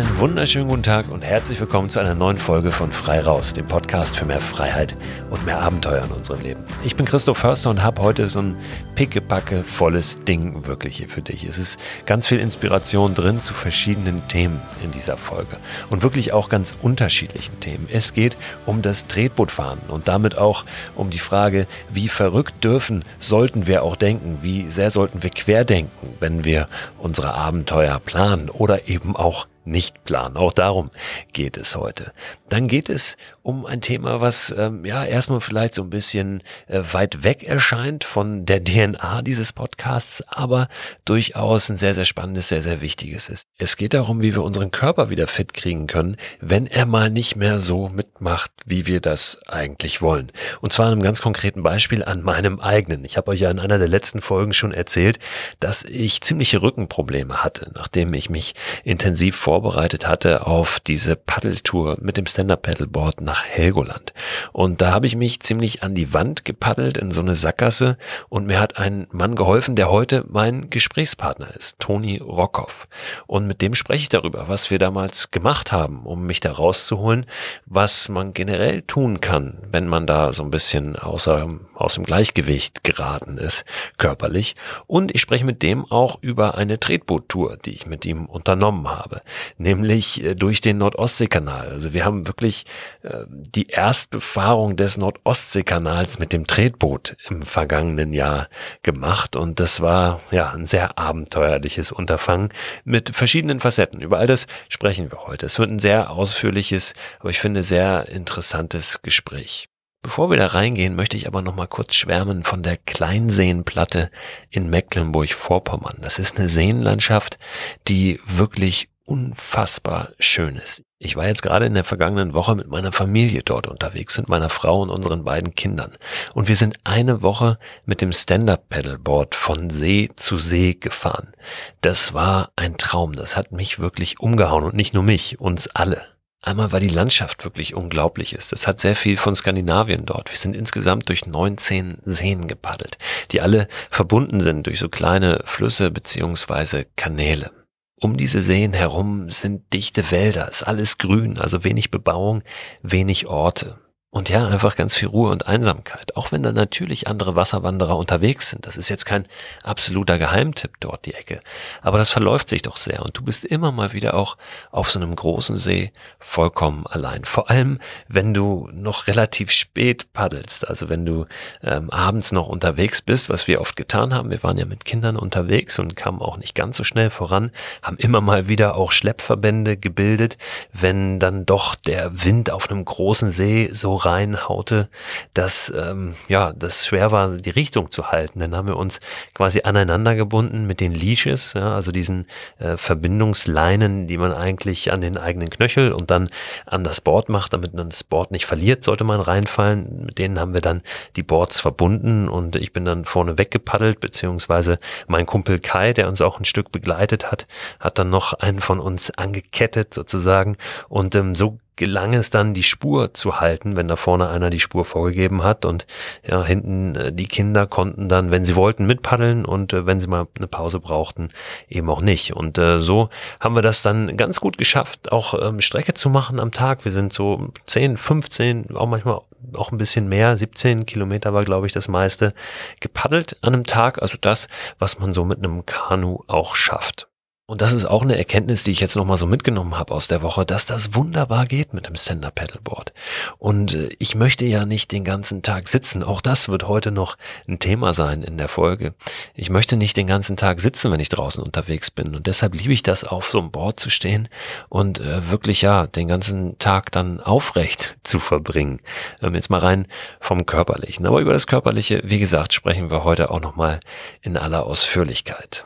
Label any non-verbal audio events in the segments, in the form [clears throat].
einen wunderschönen guten Tag und herzlich willkommen zu einer neuen Folge von Frei Raus, dem Podcast für mehr Freiheit und mehr Abenteuer in unserem Leben. Ich bin Christoph Förster und habe heute so ein pickepacke volles Ding wirklich hier für dich. Es ist ganz viel Inspiration drin zu verschiedenen Themen in dieser Folge und wirklich auch ganz unterschiedlichen Themen. Es geht um das Tretbootfahren und damit auch um die Frage, wie verrückt dürfen, sollten wir auch denken, wie sehr sollten wir querdenken, wenn wir unsere Abenteuer planen oder eben auch nicht planen. Auch darum geht es heute. Dann geht es um ein Thema, was ähm, ja erstmal vielleicht so ein bisschen äh, weit weg erscheint von der [laughs] DNA dieses Podcasts, aber durchaus ein sehr, sehr spannendes, sehr, sehr wichtiges ist. Es geht darum, wie wir unseren Körper wieder fit kriegen können, wenn er mal nicht mehr so mitmacht, wie wir das eigentlich wollen. Und zwar an einem ganz konkreten Beispiel an meinem eigenen. Ich habe euch ja in einer der letzten Folgen schon erzählt, dass ich ziemliche Rückenprobleme hatte, nachdem ich mich intensiv vorbereitet hatte auf diese Paddeltour mit dem Stand-Up-Paddleboard nach Helgoland. Und da habe ich mich ziemlich an die Wand gepaddelt in so eine Sackgasse und mir hat ein Mann geholfen, der heute mein Gesprächspartner ist, Toni Rockhoff. Und mit dem spreche ich darüber, was wir damals gemacht haben, um mich da rauszuholen, was man generell tun kann, wenn man da so ein bisschen außer, aus dem Gleichgewicht geraten ist, körperlich. Und ich spreche mit dem auch über eine Tretboottour, die ich mit ihm unternommen habe, nämlich äh, durch den Nordostseekanal. Also wir haben wirklich äh, die Erstbefahrung des Nordostseekanals mit dem Tretboot im vergangenen Jahr gemacht und das war ja ein sehr abenteuerliches Unterfangen mit verschiedenen Facetten. Über all das sprechen wir heute. Es wird ein sehr ausführliches, aber ich finde sehr interessantes Gespräch. Bevor wir da reingehen, möchte ich aber noch mal kurz schwärmen von der Kleinseenplatte in Mecklenburg-Vorpommern. Das ist eine Seenlandschaft, die wirklich unfassbar schön ist. Ich war jetzt gerade in der vergangenen Woche mit meiner Familie dort unterwegs, mit meiner Frau und unseren beiden Kindern. Und wir sind eine Woche mit dem Stand-Up-Pedalboard von See zu See gefahren. Das war ein Traum. Das hat mich wirklich umgehauen und nicht nur mich, uns alle. Einmal, weil die Landschaft wirklich unglaublich ist. Es hat sehr viel von Skandinavien dort. Wir sind insgesamt durch 19 Seen gepaddelt, die alle verbunden sind durch so kleine Flüsse beziehungsweise Kanäle. Um diese Seen herum sind dichte Wälder, ist alles grün, also wenig Bebauung, wenig Orte. Und ja, einfach ganz viel Ruhe und Einsamkeit. Auch wenn da natürlich andere Wasserwanderer unterwegs sind. Das ist jetzt kein absoluter Geheimtipp dort, die Ecke. Aber das verläuft sich doch sehr. Und du bist immer mal wieder auch auf so einem großen See vollkommen allein. Vor allem, wenn du noch relativ spät paddelst. Also wenn du ähm, abends noch unterwegs bist, was wir oft getan haben. Wir waren ja mit Kindern unterwegs und kamen auch nicht ganz so schnell voran. Haben immer mal wieder auch Schleppverbände gebildet. Wenn dann doch der Wind auf einem großen See so reinhaute, dass ähm, ja, das schwer war, die Richtung zu halten. Dann haben wir uns quasi aneinander gebunden mit den Leashes, ja, also diesen äh, Verbindungsleinen, die man eigentlich an den eigenen Knöchel und dann an das Board macht, damit man das Board nicht verliert, sollte man reinfallen. Mit denen haben wir dann die Boards verbunden und ich bin dann vorne weggepaddelt, beziehungsweise mein Kumpel Kai, der uns auch ein Stück begleitet hat, hat dann noch einen von uns angekettet sozusagen und ähm, so gelang es dann, die Spur zu halten, wenn da vorne einer die Spur vorgegeben hat und ja, hinten äh, die Kinder konnten dann, wenn sie wollten, mitpaddeln und äh, wenn sie mal eine Pause brauchten, eben auch nicht. Und äh, so haben wir das dann ganz gut geschafft, auch ähm, Strecke zu machen am Tag. Wir sind so 10, 15, auch manchmal auch ein bisschen mehr, 17 Kilometer war, glaube ich, das meiste, gepaddelt an einem Tag. Also das, was man so mit einem Kanu auch schafft. Und das ist auch eine Erkenntnis, die ich jetzt nochmal so mitgenommen habe aus der Woche, dass das wunderbar geht mit dem Stand-Up Paddleboard. Und äh, ich möchte ja nicht den ganzen Tag sitzen. Auch das wird heute noch ein Thema sein in der Folge. Ich möchte nicht den ganzen Tag sitzen, wenn ich draußen unterwegs bin. Und deshalb liebe ich das, auf so einem Board zu stehen und äh, wirklich ja den ganzen Tag dann aufrecht [laughs] zu verbringen. Ähm, jetzt mal rein vom Körperlichen. Aber über das Körperliche, wie gesagt, sprechen wir heute auch nochmal in aller Ausführlichkeit.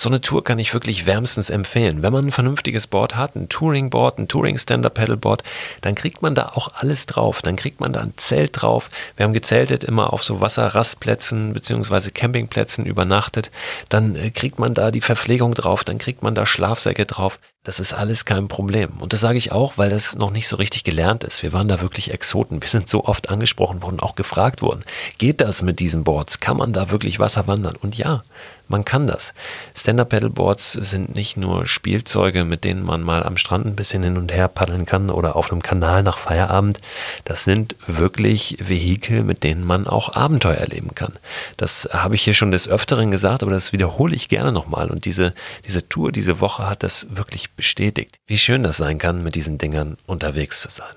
So eine Tour kann ich wirklich wärmstens empfehlen. Wenn man ein vernünftiges Board hat, ein Touring-Board, ein Touring-Stand-Up-Pedalboard, dann kriegt man da auch alles drauf. Dann kriegt man da ein Zelt drauf. Wir haben gezeltet immer auf so Wasserrastplätzen beziehungsweise Campingplätzen übernachtet. Dann äh, kriegt man da die Verpflegung drauf, dann kriegt man da Schlafsäcke drauf. Das ist alles kein Problem. Und das sage ich auch, weil das noch nicht so richtig gelernt ist. Wir waren da wirklich Exoten. Wir sind so oft angesprochen worden, auch gefragt worden. Geht das mit diesen Boards? Kann man da wirklich Wasser wandern? Und ja, man kann das. Stand-Up-Paddleboards sind nicht nur Spielzeuge, mit denen man mal am Strand ein bisschen hin und her paddeln kann oder auf einem Kanal nach Feierabend. Das sind wirklich Vehikel, mit denen man auch Abenteuer erleben kann. Das habe ich hier schon des Öfteren gesagt, aber das wiederhole ich gerne nochmal. Und diese, diese Tour, diese Woche hat das wirklich bestätigt. Wie schön das sein kann, mit diesen Dingern unterwegs zu sein.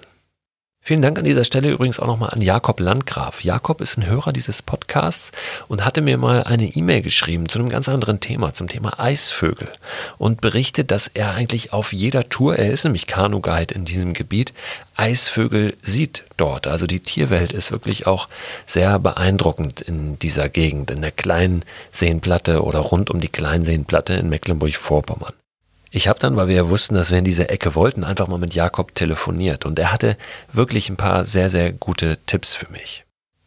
Vielen Dank an dieser Stelle übrigens auch nochmal an Jakob Landgraf. Jakob ist ein Hörer dieses Podcasts und hatte mir mal eine E-Mail geschrieben zu einem ganz anderen Thema, zum Thema Eisvögel und berichtet, dass er eigentlich auf jeder Tour, er ist nämlich Kanu-Guide in diesem Gebiet, Eisvögel sieht dort. Also die Tierwelt ist wirklich auch sehr beeindruckend in dieser Gegend, in der kleinen Seenplatte oder rund um die Kleinseenplatte in Mecklenburg-Vorpommern. Ich habe dann, weil wir ja wussten, dass wir in diese Ecke wollten, einfach mal mit Jakob telefoniert und er hatte wirklich ein paar sehr, sehr gute Tipps für mich.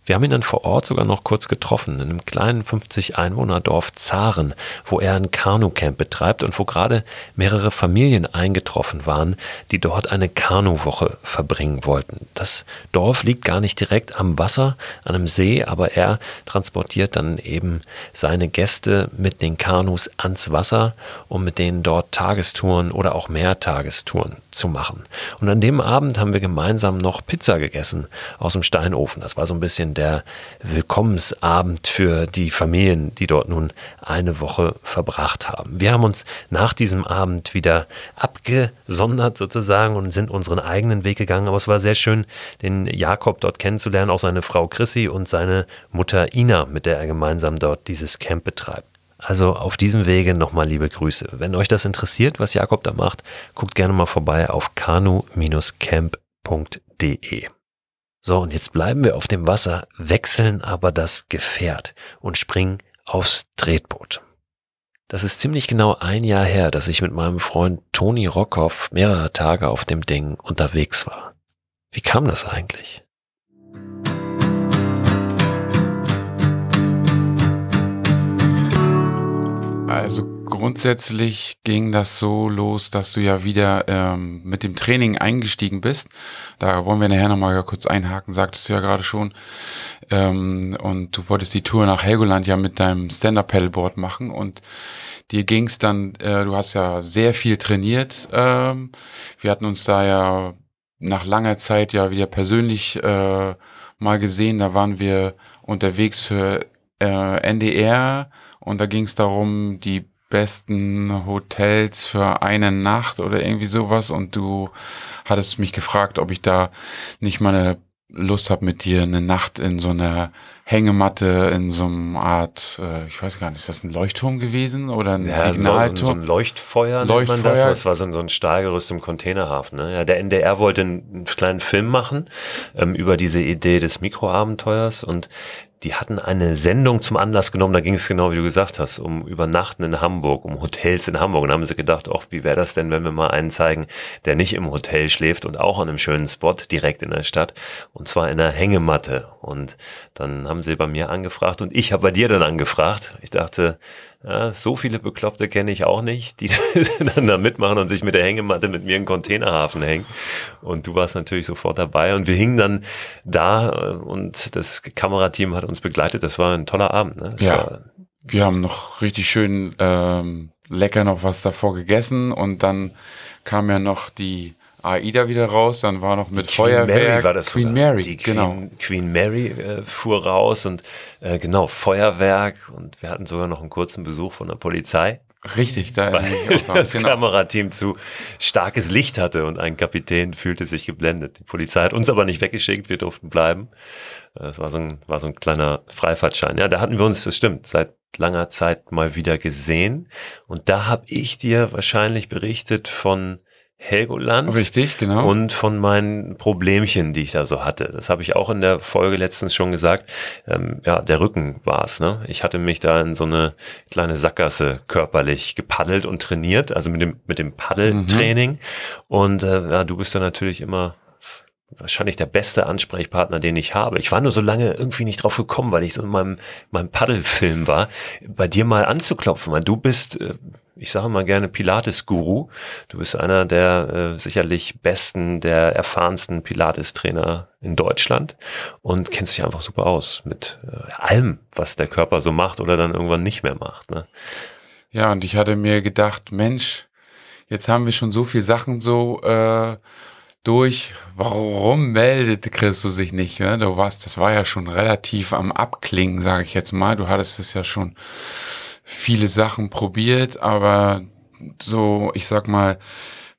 Wir haben ihn dann vor Ort sogar noch kurz getroffen, in einem kleinen 50-Einwohner-Dorf Zaren, wo er ein Kanu-Camp betreibt und wo gerade mehrere Familien eingetroffen waren, die dort eine Kanu-Woche verbringen wollten. Das Dorf liegt gar nicht direkt am Wasser, an einem See, aber er transportiert dann eben seine Gäste mit den Kanus ans Wasser, um mit denen dort Tagestouren oder auch Mehrtagestouren zu machen. Und an dem Abend haben wir gemeinsam noch Pizza gegessen aus dem Steinofen. Das war so ein bisschen der Willkommensabend für die Familien, die dort nun eine Woche verbracht haben. Wir haben uns nach diesem Abend wieder abgesondert sozusagen und sind unseren eigenen Weg gegangen. Aber es war sehr schön, den Jakob dort kennenzulernen, auch seine Frau Chrissy und seine Mutter Ina, mit der er gemeinsam dort dieses Camp betreibt. Also auf diesem Wege nochmal liebe Grüße. Wenn euch das interessiert, was Jakob da macht, guckt gerne mal vorbei auf kanu-camp.de. So, und jetzt bleiben wir auf dem Wasser, wechseln aber das Gefährt und springen aufs Tretboot. Das ist ziemlich genau ein Jahr her, dass ich mit meinem Freund Toni Rockhoff mehrere Tage auf dem Ding unterwegs war. Wie kam das eigentlich? Also grundsätzlich ging das so los, dass du ja wieder ähm, mit dem Training eingestiegen bist. Da wollen wir nachher nochmal kurz einhaken, sagtest du ja gerade schon. Ähm, und du wolltest die Tour nach Helgoland ja mit deinem Stand-Up-Paddleboard machen und dir ging's dann, äh, du hast ja sehr viel trainiert. Ähm, wir hatten uns da ja nach langer Zeit ja wieder persönlich äh, mal gesehen. Da waren wir unterwegs für äh, NDR und da ging es darum, die besten Hotels für eine Nacht oder irgendwie sowas und du hattest mich gefragt, ob ich da nicht mal eine Lust habe mit dir eine Nacht in so einer Hängematte in so einer Art, äh, ich weiß gar nicht, ist das ein Leuchtturm gewesen oder ein ja, Signalturm? So, so ein Leuchtfeuer, Leuchtfeuer. nennt man das. Das war so ein, so ein Stahlgerüst im Containerhafen. Ne? Ja, der NDR wollte einen kleinen Film machen ähm, über diese Idee des Mikroabenteuers und die hatten eine Sendung zum Anlass genommen, da ging es genau wie du gesagt hast, um Übernachten in Hamburg, um Hotels in Hamburg. Und da haben sie gedacht, ach, wie wäre das denn, wenn wir mal einen zeigen, der nicht im Hotel schläft und auch an einem schönen Spot direkt in der Stadt und zwar in einer Hängematte. Und dann haben sie bei mir angefragt und ich habe bei dir dann angefragt. Ich dachte, ja, so viele Bekloppte kenne ich auch nicht, die [laughs] dann da mitmachen und sich mit der Hängematte mit mir in Containerhafen hängen. Und du warst natürlich sofort dabei und wir hingen dann da äh, und das Kamerateam hat uns begleitet. Das war ein toller Abend. Ne? ja, wir haben noch richtig schön ähm, lecker noch was davor gegessen und dann kam ja noch die AIDA wieder raus, dann war noch mit Queen Feuerwerk. Mary war das Queen sogar. Mary, Die genau. Queen, Queen Mary äh, fuhr raus und äh, genau, Feuerwerk und wir hatten sogar noch einen kurzen Besuch von der Polizei. Richtig, da weil [laughs] das Genau. Kamerateam zu starkes Licht hatte und ein Kapitän fühlte sich geblendet. Die Polizei hat uns aber nicht weggeschickt, wir durften bleiben. Äh, Es war so ein, war so ein kleiner Freifahrtschein. Ja, da hatten wir uns, das stimmt, seit langer Zeit mal wieder gesehen. Und da habe ich dir wahrscheinlich berichtet von Helgoland. Richtig, genau. Und von meinen Problemchen, die ich da so hatte. Das habe ich auch in der Folge letztens schon gesagt. Ähm, ja, der Rücken war es. Ne? Ich hatte mich da in so eine kleine Sackgasse körperlich gepaddelt und trainiert, also mit dem, mit dem Paddeltraining. Mhm. Und äh, ja, du bist da natürlich immer wahrscheinlich der beste Ansprechpartner, den ich habe. Ich war nur so lange irgendwie nicht drauf gekommen, weil ich so in meinem, meinem Paddelfilm war, bei dir mal anzuklopfen, weil du bist, äh, ich sage mal gerne Pilates-Guru. Du bist einer der äh, sicherlich besten, der erfahrensten Pilates-Trainer in Deutschland und kennst dich einfach super aus mit äh, allem, was der Körper so macht oder dann irgendwann nicht mehr macht. Ne? Ja, und ich hatte mir gedacht, Mensch, jetzt haben wir schon so viel Sachen so äh, durch. Warum meldet Christus sich nicht? Ne? Du warst, das war ja schon relativ am Abklingen, sage ich jetzt mal. Du hattest es ja schon viele Sachen probiert, aber so, ich sag mal,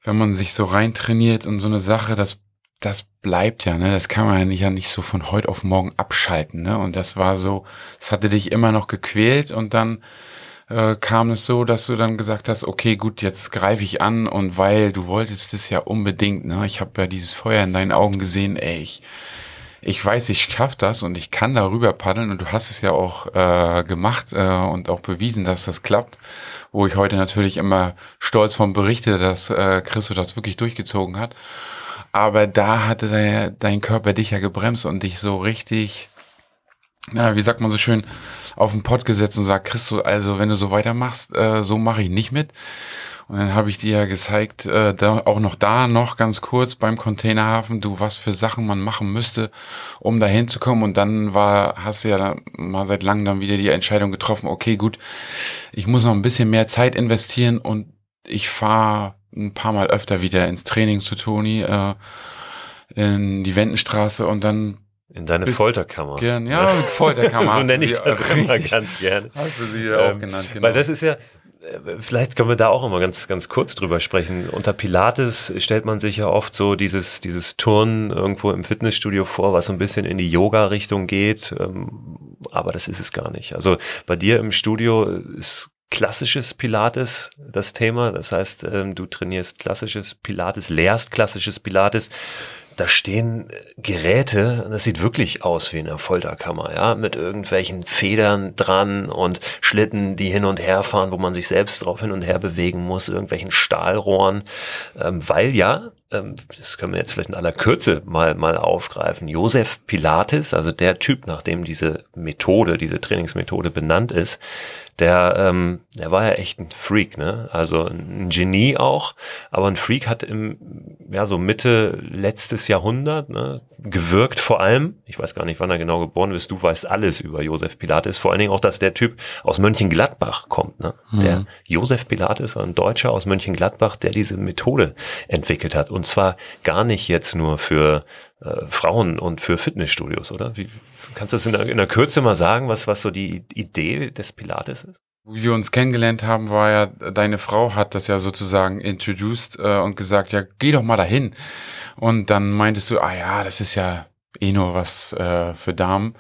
wenn man sich so reintrainiert und so eine Sache, das das bleibt ja, ne? Das kann man ja nicht, so von heute auf morgen abschalten, ne? Und das war so, es hatte dich immer noch gequält und dann äh, kam es so, dass du dann gesagt hast, okay, gut, jetzt greife ich an und weil du wolltest es ja unbedingt, ne? Ich habe ja dieses Feuer in deinen Augen gesehen, ey, ich, ich weiß, ich schaff das und ich kann darüber paddeln und du hast es ja auch äh, gemacht äh, und auch bewiesen, dass das klappt, wo ich heute natürlich immer stolz von berichte, dass äh, Christo das wirklich durchgezogen hat. Aber da hatte der, dein Körper dich ja gebremst und dich so richtig, na, wie sagt man so schön, auf den Pott gesetzt und sagt, Christo, also wenn du so weitermachst, äh, so mache ich nicht mit. Und dann habe ich dir ja gezeigt, äh, da, auch noch da noch ganz kurz beim Containerhafen, du, was für Sachen man machen müsste, um da hinzukommen. Und dann war, hast du ja mal seit langem dann wieder die Entscheidung getroffen, okay, gut, ich muss noch ein bisschen mehr Zeit investieren und ich fahre ein paar Mal öfter wieder ins Training zu Toni, äh, in die Wendenstraße und dann in deine Folterkammer. Gern, ja, Folterkammer. [laughs] so nenne ich das immer ganz gerne. Hast du sie ja auch ähm, genannt, genau. Weil das ist ja, vielleicht können wir da auch immer ganz, ganz kurz drüber sprechen. Unter Pilates stellt man sich ja oft so dieses, dieses Turnen irgendwo im Fitnessstudio vor, was so ein bisschen in die Yoga-Richtung geht. Ähm, aber das ist es gar nicht. Also bei dir im Studio ist klassisches Pilates das Thema. Das heißt, ähm, du trainierst klassisches Pilates, lehrst klassisches Pilates da stehen Geräte, das sieht wirklich aus wie eine Folterkammer, ja, mit irgendwelchen Federn dran und Schlitten, die hin und her fahren, wo man sich selbst drauf hin und her bewegen muss, irgendwelchen Stahlrohren, ähm, weil ja, ähm, das können wir jetzt vielleicht in aller Kürze mal, mal aufgreifen, Josef Pilates, also der Typ, nach dem diese Methode, diese Trainingsmethode benannt ist, der, ähm, der war ja echt ein Freak, ne? Also ein Genie auch, aber ein Freak hat im, ja, so Mitte letztes Jahrhundert, ne, gewirkt vor allem. Ich weiß gar nicht, wann er genau geboren ist. Du weißt alles über Josef Pilates. Vor allen Dingen auch, dass der Typ aus Mönchengladbach kommt, ne? Mhm. Der Josef Pilates war ein Deutscher aus Mönchengladbach, der diese Methode entwickelt hat. Und zwar gar nicht jetzt nur für äh, Frauen und für Fitnessstudios, oder? Wie, kannst du das in der, in der Kürze mal sagen, was, was so die Idee des Pilates ist? Wie wir uns kennengelernt haben, war ja, deine Frau hat das ja sozusagen introduced äh, und gesagt, ja, geh doch mal dahin. Und dann meintest du, ah ja, das ist ja eh nur was äh, für Damen.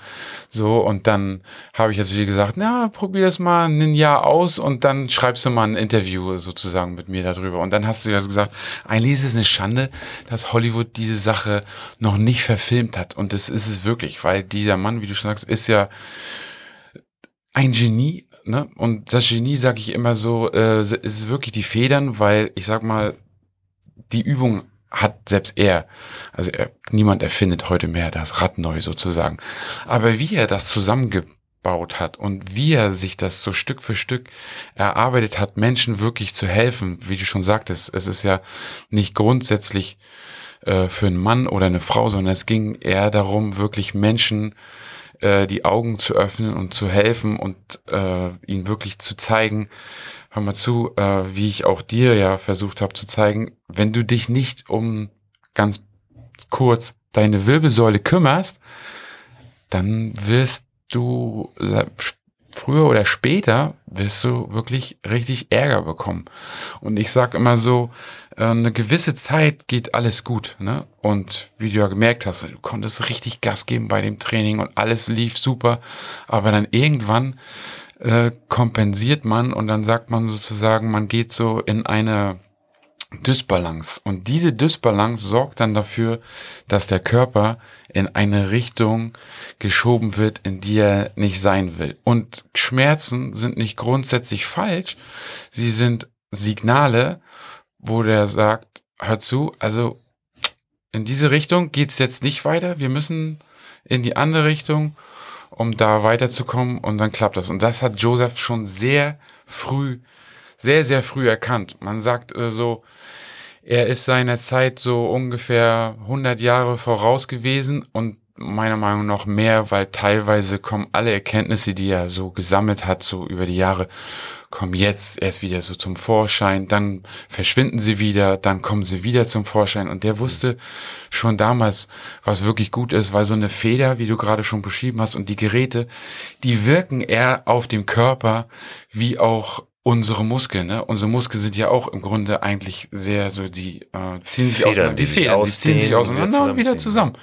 So, und dann habe ich jetzt wie gesagt, na, probier es mal ein Jahr aus und dann schreibst du mal ein Interview sozusagen mit mir darüber. Und dann hast du ja gesagt, eigentlich ist es eine Schande, dass Hollywood diese Sache noch nicht verfilmt hat. Und das ist es wirklich, weil dieser Mann, wie du schon sagst, ist ja ein Genie. Ne? Und das Genie, sage ich immer so, äh, ist wirklich die Federn, weil ich sag mal, die Übung hat selbst er, also er, niemand erfindet heute mehr das Rad neu sozusagen. Aber wie er das zusammengebaut hat und wie er sich das so Stück für Stück erarbeitet hat, Menschen wirklich zu helfen, wie du schon sagtest, es ist ja nicht grundsätzlich äh, für einen Mann oder eine Frau, sondern es ging eher darum, wirklich Menschen äh, die Augen zu öffnen und zu helfen und äh, ihnen wirklich zu zeigen, hör mal zu, äh, wie ich auch dir ja versucht habe zu zeigen, wenn du dich nicht um ganz kurz deine Wirbelsäule kümmerst, dann wirst du früher oder später wirst du wirklich richtig Ärger bekommen. Und ich sag immer so, äh, eine gewisse Zeit geht alles gut. Ne? Und wie du ja gemerkt hast, du konntest richtig Gas geben bei dem Training und alles lief super. Aber dann irgendwann äh, kompensiert man und dann sagt man sozusagen, man geht so in eine Dysbalance. Und diese Dysbalance sorgt dann dafür, dass der Körper in eine Richtung geschoben wird, in die er nicht sein will. Und Schmerzen sind nicht grundsätzlich falsch. Sie sind Signale, wo der sagt, hör zu, also in diese Richtung geht's jetzt nicht weiter. Wir müssen in die andere Richtung um da weiterzukommen und dann klappt das. Und das hat Joseph schon sehr früh sehr, sehr früh erkannt. Man sagt äh, so, er ist seiner Zeit so ungefähr 100 Jahre voraus gewesen und meiner Meinung nach mehr, weil teilweise kommen alle Erkenntnisse, die er so gesammelt hat, so über die Jahre, kommen jetzt erst wieder so zum Vorschein, dann verschwinden sie wieder, dann kommen sie wieder zum Vorschein. Und der wusste schon damals, was wirklich gut ist, weil so eine Feder, wie du gerade schon beschrieben hast, und die Geräte, die wirken eher auf dem Körper wie auch unsere Muskeln, ne? Unsere Muskeln sind ja auch im Grunde eigentlich sehr so, die äh, ziehen sich Federn, auseinander. die Die Federn, die ziehen sich auseinander und wieder zusammen.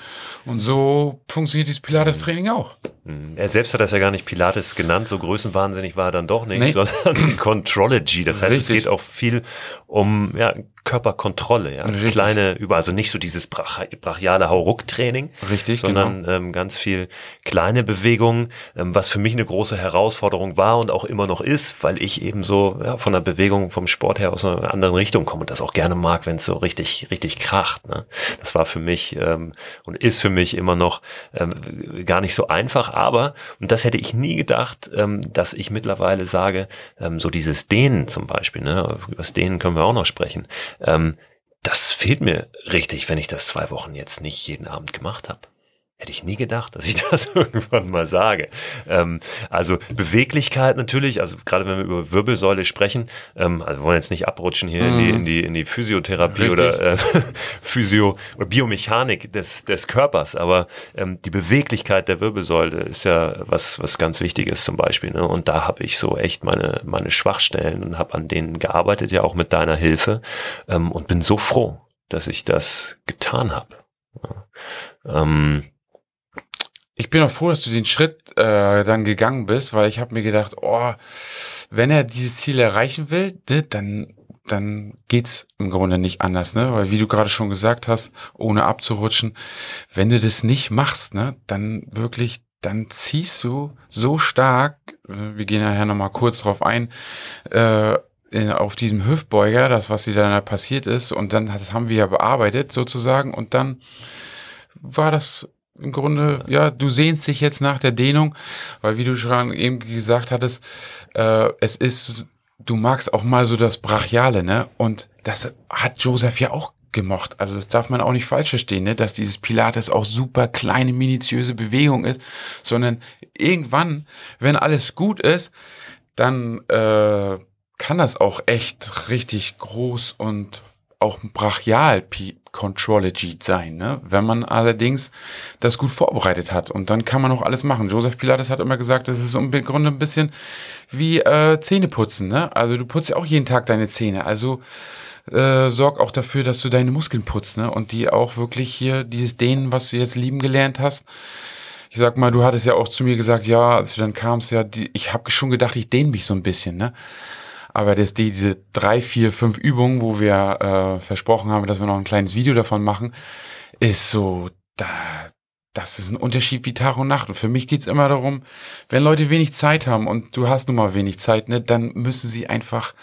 Und so funktioniert dieses Pilates-Training auch. Mhm. Er selbst hat das ja gar nicht Pilates genannt, so größenwahnsinnig war er dann doch nicht, Nee. sondern [clears throat] Contrology. Das heißt, es Richtig. geht auch viel um ja, Körperkontrolle, ja. Richtig. Kleine über, also nicht so dieses brach, brachiale Hauruck-Training, Richtig, sondern genau. ähm, ganz viel kleine Bewegungen, ähm, was für mich eine große Herausforderung war und auch immer noch ist, weil ich eben so ja, von der Bewegung vom Sport her aus einer anderen Richtung komme und das auch gerne mag, wenn es so richtig, richtig kracht. Ne? Das war für mich ähm, und ist für mich immer noch ähm, gar nicht so einfach, aber, und das hätte ich nie gedacht, ähm, dass ich mittlerweile sage, ähm, so dieses Dehnen zum Beispiel, ne? über das Dehnen können wir auch noch sprechen, ähm, das fehlt mir richtig, wenn ich das zwei Wochen jetzt nicht jeden Abend gemacht habe. Hätte ich nie gedacht, dass ich [laughs] das irgendwann mal sage. Ähm, also Beweglichkeit natürlich, also gerade wenn wir über Wirbelsäule sprechen, ähm, also wir wollen jetzt nicht abrutschen hier in, die, in, die, in die Physiotherapie Richtig. oder äh, [laughs] Physio oder Biomechanik des, des Körpers, aber ähm, die Beweglichkeit der Wirbelsäule ist ja was, was ganz Wichtiges zum Beispiel. Ne? Und da habe ich so echt meine, meine Schwachstellen und habe an denen gearbeitet, ja auch mit deiner Hilfe ähm, und bin so froh, dass ich das getan habe. Ja. Ähm, Ich bin auch froh, dass du den Schritt äh, dann gegangen bist, weil ich habe mir gedacht, oh, wenn er dieses Ziel erreichen will, ne, dann dann geht's im Grunde nicht anders, ne? Weil wie du gerade schon gesagt hast, ohne abzurutschen, wenn du das nicht machst, ne, dann wirklich, dann ziehst du so stark, äh, wir gehen nachher nochmal kurz drauf ein, äh, auf diesem Hüftbeuger, das, was dir da passiert ist, und dann das haben wir ja bearbeitet sozusagen, und dann war das im Grunde, ja, du sehnst dich jetzt nach der Dehnung, weil wie du schon eben gesagt hattest, äh, es ist, du magst auch mal so das Brachiale, ne? Und das hat Joseph ja auch gemocht. Also das darf man auch nicht falsch verstehen, ne? dass dieses Pilates auch super kleine, minutiöse Bewegung ist, sondern irgendwann, wenn alles gut ist, dann äh, kann das auch echt richtig groß und auch brachial Contrology sein, ne? Wenn man allerdings das gut vorbereitet hat und dann kann man auch alles machen. Joseph Pilates hat immer gesagt, das ist im Grunde ein bisschen wie äh, Zähneputzen, ne? Also du putzt ja auch jeden Tag deine Zähne. Also äh, sorg auch dafür, dass du deine Muskeln putzt, ne? Und die auch wirklich hier dieses Dehnen, was du jetzt lieben gelernt hast. Ich sag mal, du hattest ja auch zu mir gesagt, ja, als du dann kamst, ja, die, ich habe schon gedacht, ich dehne mich so ein bisschen, ne? Aber das, die, diese drei, vier, fünf Übungen, wo wir äh, versprochen haben, dass wir noch ein kleines Video davon machen, ist so, da, das ist ein Unterschied wie Tag und Nacht. Und für mich geht's immer darum, wenn Leute wenig Zeit haben und du hast nun mal wenig Zeit, ne, dann müssen sie einfach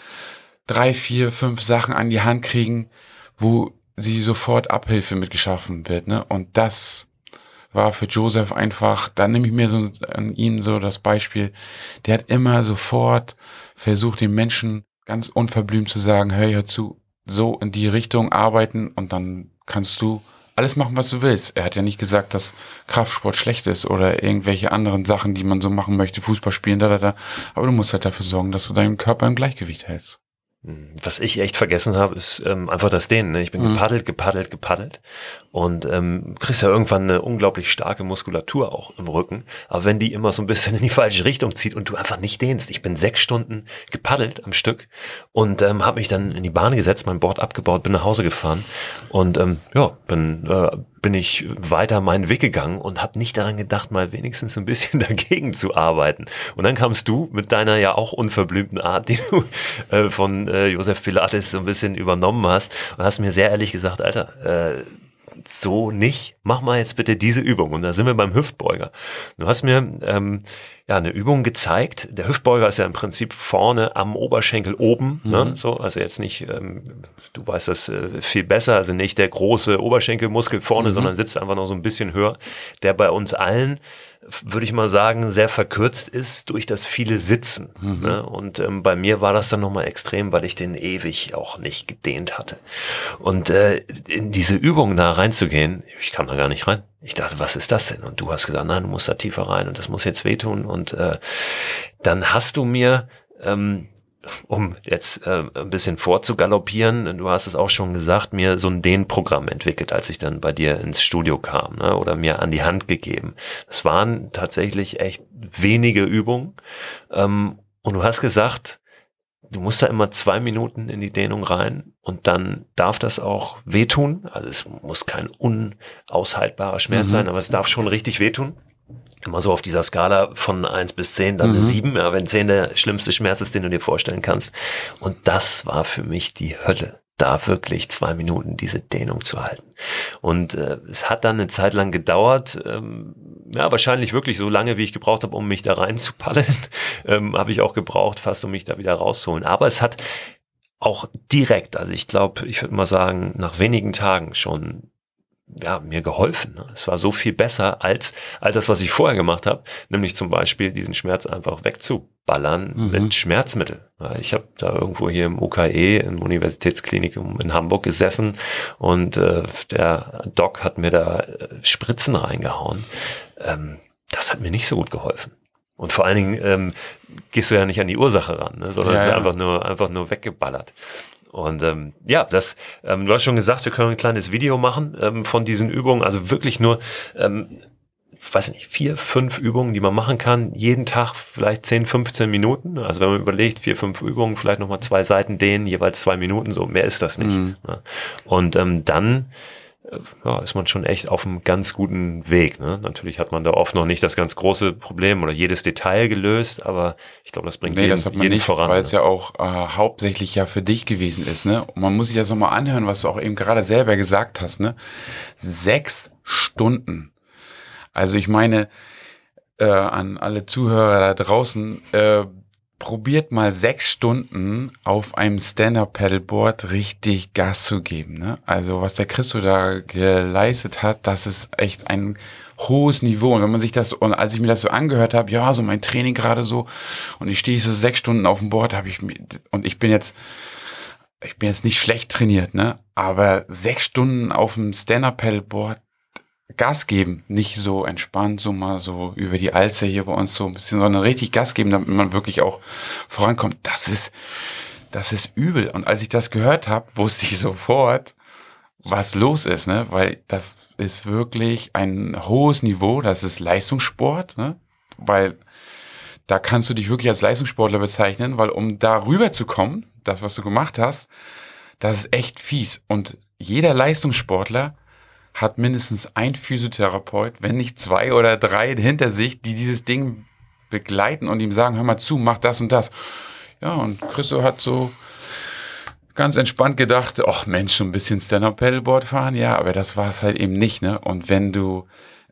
drei, vier, fünf Sachen an die Hand kriegen, wo sie sofort Abhilfe mit geschaffen wird. Ne? Und das war für Joseph einfach, da nehme ich mir so an ihm so das Beispiel, der hat immer sofort versucht, den Menschen ganz unverblümt zu sagen, hör hör zu, so in die Richtung arbeiten und dann kannst du alles machen, was du willst. Er hat ja nicht gesagt, dass Kraftsport schlecht ist oder irgendwelche anderen Sachen, die man so machen möchte, Fußball spielen, da, da, da. Aber du musst halt dafür sorgen, dass du deinen Körper im Gleichgewicht hältst. Was ich echt vergessen habe, ist ähm, einfach das Dehnen. Ne? Ich bin Mhm. gepaddelt, gepaddelt, gepaddelt und ähm, kriegst ja irgendwann eine unglaublich starke Muskulatur auch im Rücken. Aber wenn die immer so ein bisschen in die falsche Richtung zieht und du einfach nicht dehnst. Ich bin sechs Stunden gepaddelt am Stück und ähm, habe mich dann in die Bahn gesetzt, mein Board abgebaut, bin nach Hause gefahren und ähm, ja, bin äh, bin ich weiter meinen Weg gegangen und habe nicht daran gedacht, mal wenigstens ein bisschen [laughs] dagegen zu arbeiten. Und dann kamst du mit deiner ja auch unverblümten Art, die du äh, von äh, Josef Pilates so ein bisschen übernommen hast und hast mir sehr ehrlich gesagt, Alter, äh, so nicht, mach mal jetzt bitte diese Übung. Und da sind wir beim Hüftbeuger. Du hast mir ähm, ja eine Übung gezeigt. Der Hüftbeuger ist ja im Prinzip vorne am Oberschenkel oben, ne? so, also jetzt nicht, ähm, du weißt das äh, viel besser, also nicht der große Oberschenkelmuskel vorne, sondern sitzt einfach noch so ein bisschen höher, der bei uns allen würde ich mal sagen, sehr verkürzt ist durch das viele Sitzen. Mhm. Ne? Und ähm, bei mir war das dann nochmal extrem, weil ich den ewig auch nicht gedehnt hatte. Und äh, in diese Übung da reinzugehen, ich kam da gar nicht rein. Ich dachte, was ist das denn? Und du hast gesagt, nein, du musst da tiefer rein und das muss jetzt wehtun. Und äh, dann hast du mir ähm, um jetzt äh, ein bisschen vorzugaloppieren, du hast es auch schon gesagt, mir so ein Dehnprogramm entwickelt, als ich dann bei dir ins Studio kam ne, oder mir an die Hand gegeben. Es waren tatsächlich echt wenige Übungen ähm, und du hast gesagt, du musst da immer zwei Minuten in die Dehnung rein und dann darf das auch wehtun. Also es muss kein unaushaltbarer Schmerz mhm. sein, aber es darf schon richtig wehtun immer so auf dieser Skala von eins bis zehn dann mhm. eine sieben, ja, wenn zehn der schlimmste Schmerz ist, den du dir vorstellen kannst. Und das war für mich die Hölle, da wirklich zwei Minuten diese Dehnung zu halten. Und äh, es hat dann eine Zeit lang gedauert, ähm, ja, wahrscheinlich wirklich so lange, wie ich gebraucht habe, um mich da reinzupaddeln, [laughs] ähm, habe ich auch gebraucht, fast um mich da wieder rauszuholen. Aber es hat auch direkt, also ich glaube, ich würde mal sagen, nach wenigen Tagen schon ja, mir geholfen. Ne? Es war so viel besser als all das, was ich vorher gemacht habe, nämlich zum Beispiel diesen Schmerz einfach wegzuballern mhm. mit Schmerzmittel. Ich habe da irgendwo hier im UKE, im Universitätsklinikum in Hamburg gesessen und äh, der Doc hat mir da äh, Spritzen reingehauen. Ähm, das hat mir nicht so gut geholfen. Und vor allen Dingen ähm, gehst du ja nicht an die Ursache ran, ne? sondern ja, es ist ja. einfach nur einfach nur weggeballert. Und ähm, ja, das, ähm, du hast schon gesagt, wir können ein kleines Video machen ähm, von diesen Übungen. Also wirklich nur, ähm, weiß nicht, vier, fünf Übungen, die man machen kann. Jeden Tag vielleicht 10, 15 Minuten. Also wenn man überlegt, vier, fünf Übungen, vielleicht nochmal zwei Seiten dehnen, jeweils zwei Minuten, so mehr ist das nicht. Mhm. Ne? Und ähm, dann ja, ist man schon echt auf einem ganz guten Weg. Ne? Natürlich hat man da oft noch nicht das ganz große Problem oder jedes Detail gelöst, aber ich glaube, das bringt nee, jeden, das hat man jeden nicht, voran. Weil es ne? ja auch äh, hauptsächlich ja für dich gewesen ist. Ne? Und man muss sich das nochmal anhören, was du auch eben gerade selber gesagt hast. Ne? Sechs Stunden. Also ich meine, äh, an alle Zuhörer da draußen, äh, probiert mal sechs Stunden auf einem Stand-Up-Paddleboard richtig Gas zu geben. Ne? Also was der Christo da geleistet hat, das ist echt ein hohes Niveau. Und wenn man sich das, und als ich mir das so angehört habe, ja, so mein Training gerade so, und ich stehe so sechs Stunden auf dem Board, habe ich mir, und ich bin jetzt, ich bin jetzt nicht schlecht trainiert, ne? Aber sechs Stunden auf dem Stand-Up-Paddleboard, Gas geben, nicht so entspannt, so mal so über die Alze hier bei uns so ein bisschen, sondern richtig Gas geben, damit man wirklich auch vorankommt. Das ist, das ist übel. Und als ich das gehört habe, wusste ich [laughs] sofort, was los ist, ne? Weil das ist wirklich ein hohes Niveau, das ist Leistungssport, ne? Weil da kannst du dich wirklich als Leistungssportler bezeichnen, weil um da rüber zu kommen, das, was du gemacht hast, das ist echt fies. Und jeder Leistungssportler hat mindestens ein Physiotherapeut, wenn nicht zwei oder drei hinter sich, die dieses Ding begleiten und ihm sagen, hör mal zu, mach das und das. Ja, und Christo hat so ganz entspannt gedacht, ach Mensch, so ein bisschen Stand-Up-Paddleboard fahren, ja, aber das war es halt eben nicht, ne? Und wenn du,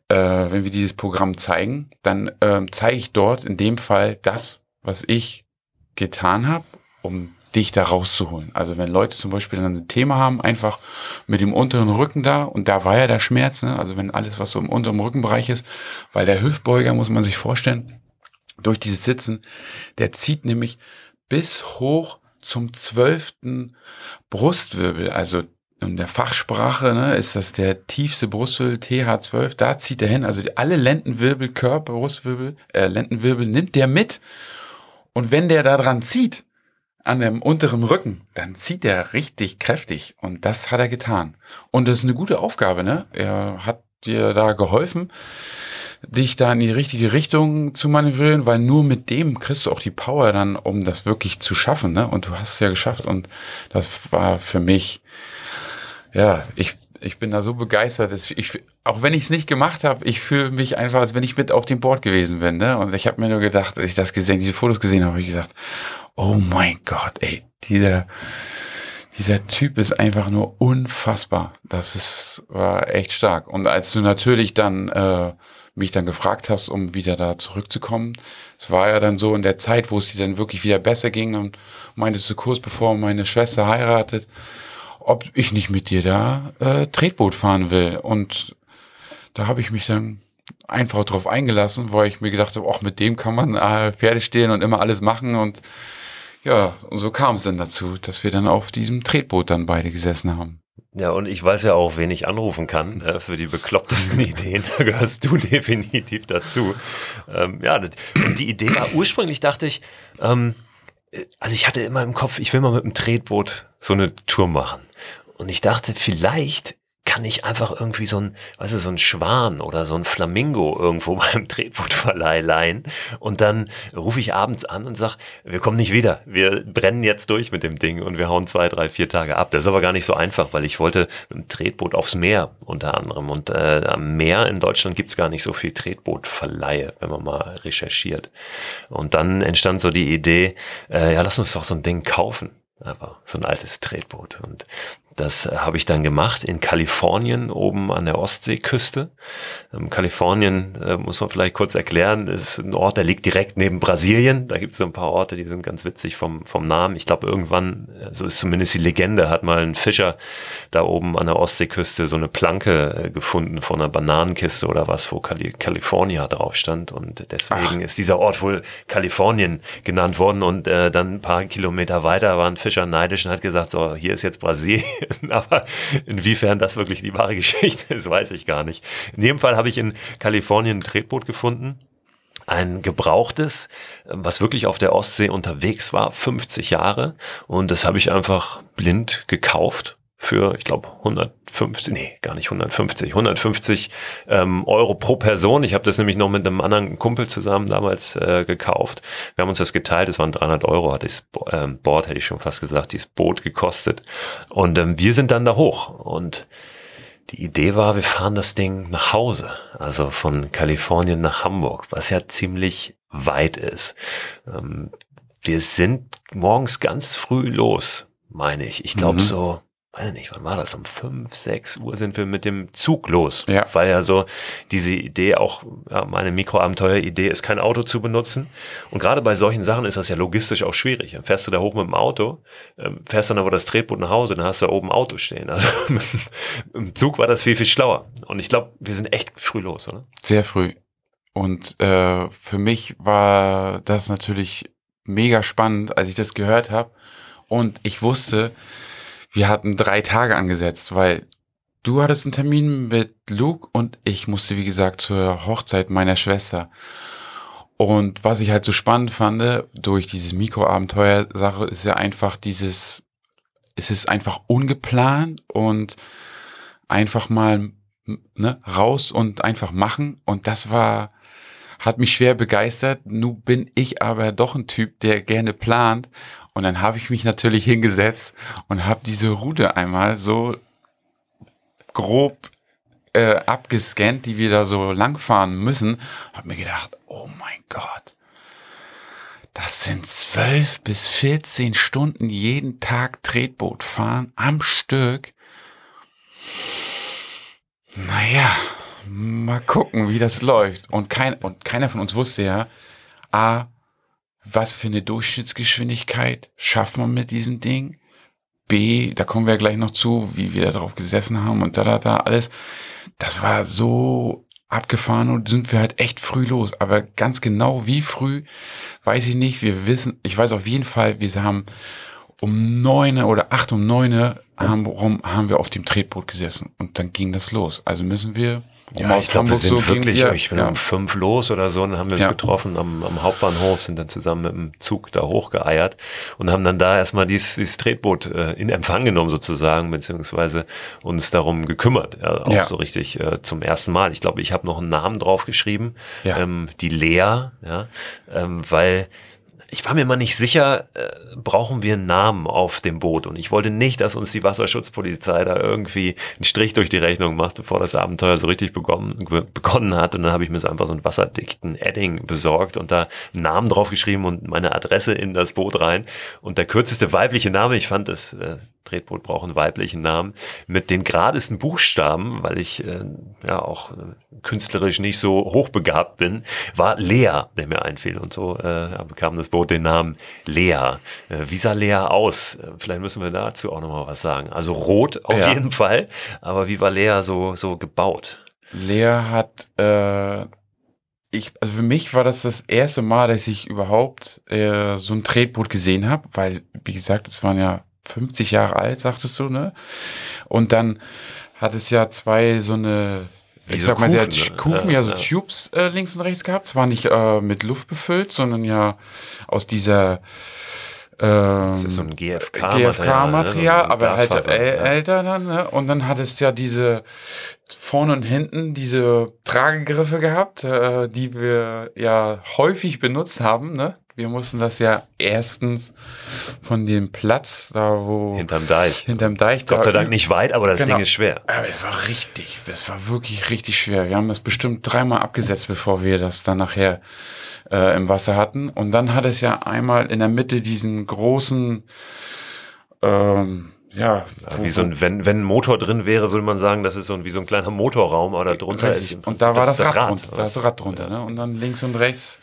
äh, wenn wir dieses Programm zeigen, dann ähm, zeige ich dort in dem Fall das, was ich getan habe, um dich da rauszuholen. Also wenn Leute zum Beispiel dann ein Thema haben, einfach mit dem unteren Rücken da, und da war ja der Schmerz, ne? also wenn alles, was so im unteren Rückenbereich ist, weil der Hüftbeuger, muss man sich vorstellen, durch dieses Sitzen, der zieht nämlich bis hoch zum zwölften Brustwirbel, also in der Fachsprache ne, ist das der tiefste Brustwirbel, TH12, da zieht er hin, also alle Lendenwirbel, Körper, Brustwirbel, äh, Lendenwirbel nimmt der mit. Und wenn der da dran zieht, an dem unteren Rücken, dann zieht er richtig kräftig. Und das hat er getan. Und das ist eine gute Aufgabe, ne? Er hat dir da geholfen, dich da in die richtige Richtung zu manövrieren, weil nur mit dem kriegst du auch die Power dann, um das wirklich zu schaffen, ne? Und du hast es ja geschafft. Und das war für mich, ja, ich, ich bin da so begeistert. Dass ich, auch wenn ich es nicht gemacht habe, ich fühle mich einfach, als wenn ich mit auf dem Board gewesen bin. Ne? Und ich habe mir nur gedacht, als ich das gesehen, diese Fotos gesehen habe, habe ich gesagt, oh mein Gott, ey, dieser, dieser Typ ist einfach nur unfassbar. Das ist, war echt stark. Und als du natürlich dann äh, mich dann gefragt hast, um wieder da zurückzukommen, es war ja dann so in der Zeit, wo es dir dann wirklich wieder besser ging, dann meintest du kurz bevor meine Schwester heiratet, ob ich nicht mit dir da äh, Tretboot fahren will. Und da habe ich mich dann einfach drauf eingelassen, weil ich mir gedacht habe, auch mit dem kann man äh, Pferde stehen und immer alles machen und ja, und so kam es dann dazu, dass wir dann auf diesem Tretboot dann beide gesessen haben. Ja, und ich weiß ja auch, wen ich anrufen kann äh, für die beklopptesten [laughs] Ideen. Da gehörst du [laughs] definitiv dazu. Ähm, ja, das, die Idee war ursprünglich, dachte ich, ähm, äh, also ich hatte immer im Kopf, ich will mal mit dem Tretboot so eine Tour machen. Und ich dachte, vielleicht kann ich einfach irgendwie so ein, weißt du, so ein Schwan oder so ein Flamingo irgendwo [laughs] beim Tretbootverleih leihen und dann rufe ich abends an und sag, wir kommen nicht wieder, wir brennen jetzt durch mit dem Ding und wir hauen zwei, drei, vier Tage ab. Das ist aber gar nicht so einfach, weil ich wollte mit dem Tretboot aufs Meer unter anderem und äh, am Meer in Deutschland gibt's gar nicht so viel Tretbootverleihe, wenn man mal recherchiert. Und dann entstand so die Idee, äh, ja, lass uns doch so ein Ding kaufen. Aber so ein altes Tretboot. Und das äh, habe ich dann gemacht in Kalifornien, oben an der Ostseeküste. Ähm, Kalifornien, äh, muss man vielleicht kurz erklären, ist ein Ort, der liegt direkt neben Brasilien. Da gibt es so ein paar Orte, die sind ganz witzig vom, vom Namen. Ich glaube, irgendwann, äh, so ist zumindest die Legende, hat mal ein Fischer da oben an der Ostseeküste so eine Planke äh, gefunden von einer Bananenkiste oder was, wo Kali California drauf stand. Und deswegen Ach. ist dieser Ort wohl Kalifornien genannt worden. Und äh, dann ein paar Kilometer weiter war ein Fischer neidisch und hat gesagt, so, hier ist jetzt Brasilien. [laughs] Aber inwiefern das wirklich die wahre [laughs] Geschichte ist, weiß ich gar nicht. In jedem Fall habe ich in Kalifornien ein Tretboot gefunden ein gebrauchtes, was wirklich auf der Ostsee unterwegs war, 50 Jahre. Und das habe ich einfach blind gekauft für, ich glaube, 150, nee, gar nicht 150, 150 ähm, Euro pro Person. Ich habe das nämlich noch mit einem anderen Kumpel zusammen damals äh, gekauft. Wir haben uns das geteilt, es waren 300 Euro, hat das ähm, Board, hätte ich schon fast gesagt, dieses Boot gekostet. Und ähm, wir sind dann da hoch und die Idee war, wir fahren das Ding nach Hause, also von Kalifornien nach Hamburg, was ja ziemlich weit ist. Ähm, wir sind morgens ganz früh los, meine ich. Ich glaube mhm. so weiß nicht, wann war das? Um fünf, sechs Uhr sind wir mit dem Zug los. Ja. Weil ja so diese Idee auch, ja, meine Mikroabenteuer-Idee ist, kein Auto zu benutzen. Und gerade bei solchen Sachen ist das ja logistisch auch schwierig. Dann fährst du da hoch mit dem Auto, ähm, fährst dann aber das Tretboot nach Hause, dann hast du da oben ein Auto stehen. Also [laughs] im Zug war das viel, viel schlauer. Und ich glaube, wir sind echt früh los, oder? Sehr früh. Und äh, für mich war das natürlich mega spannend, als ich das gehört habe. Und ich wusste, wir hatten drei Tage angesetzt, weil du hattest einen Termin mit Luke und ich musste, wie gesagt, zur Hochzeit meiner Schwester. Und was ich halt so spannend fand, durch dieses Mikroabenteuer-Sache, ist ja einfach dieses, es ist einfach ungeplant und einfach mal ne, raus und einfach machen. Und das war, hat mich schwer begeistert. Nun bin ich aber doch ein Typ, der gerne plant und dann habe ich mich natürlich hingesetzt und habe diese Route einmal so grob äh, abgescannt, die wir da so langfahren müssen. Habe mir gedacht, oh mein Gott, das sind zwölf bis 14 Stunden jeden Tag Tretboot fahren am Stück. Naja, mal gucken, wie das läuft. Und, kein, und keiner von uns wusste ja, A, was für eine Durchschnittsgeschwindigkeit schafft man mit diesem Ding? B, da kommen wir gleich noch zu, wie wir da drauf gesessen haben und da, da, da, alles. Das war so abgefahren und sind wir halt echt früh los. Aber ganz genau wie früh, weiß ich nicht. Wir wissen, ich weiß auf jeden Fall, wir haben um neune oder acht um neune haben, haben wir auf dem Tretboot gesessen und dann ging das los. Also müssen wir ja, ich glaube, wir sind so wirklich, wir, ich bin ja. um fünf los oder so, und dann haben wir uns ja. getroffen am, am, Hauptbahnhof, sind dann zusammen mit dem Zug da hochgeeiert und haben dann da erstmal dieses, dieses Tretboot äh, in Empfang genommen sozusagen, beziehungsweise uns darum gekümmert, ja, auch ja. so richtig äh, zum ersten Mal. Ich glaube, ich habe noch einen Namen drauf geschrieben, ähm, die Lea, ja, ähm, weil ich war mir mal nicht sicher, äh, brauchen wir einen Namen auf dem Boot? Und ich wollte nicht, dass uns die Wasserschutzpolizei da irgendwie einen Strich durch die Rechnung macht, bevor das Abenteuer so richtig begonnen, begonnen hat. Und dann habe ich mir so einfach so einen wasserdichten Edding besorgt und da einen Namen draufgeschrieben und meine Adresse in das Boot rein. Und der kürzeste weibliche Name, ich fand das äh, Tretboot braucht einen weiblichen Namen, mit den geradesten Buchstaben, weil ich äh, ja auch äh, künstlerisch nicht so hochbegabt bin, war Lea, der mir einfiel. Und so äh, bekam das Boot den Namen Lea. Äh, wie sah Lea aus? Äh, vielleicht müssen wir dazu auch nochmal was sagen. Also rot auf ja. jeden Fall, aber wie war Lea so, so gebaut? Lea hat äh, ich, also für mich war das das erste Mal, dass ich überhaupt äh, so ein Tretboot gesehen habe, weil, wie gesagt, es waren ja 50 Jahre alt, sagtest du, ne? Und dann hat es ja zwei so eine, ich sag mal, sehr Kufen, ne? Kufen, Ja, so ja. Tubes äh, links und rechts gehabt. Zwar nicht äh, mit Luft befüllt, sondern ja aus dieser ähm, Das ist so ein GFK-Material. GFK-Material, ne? So aber halt äl älter dann, ne? Und dann hat es ja diese vorne und hinten diese Tragegriffe gehabt, äh, die wir ja häufig benutzt haben, ne? Wir mussten das ja erstens von dem Platz, da wo Hinterm Deich. hinterm Deich Gott da sei Dank nicht weit, aber das Genau. Ding ist schwer. aber es war richtig, das war wirklich richtig schwer. Wir haben das bestimmt dreimal abgesetzt, bevor wir das dann nachher äh, im Wasser hatten. Und dann hat es ja einmal in der Mitte diesen großen, ähm, ja, wo- Wie so ein, wenn, wenn ein Motor drin wäre, würde man sagen, das ist so ein, wie so ein kleiner Motorraum, aber darunter Richtig. ist im und da war das, ist Rad, drunter. Da das Rad drunter. Ne? Und dann links und rechts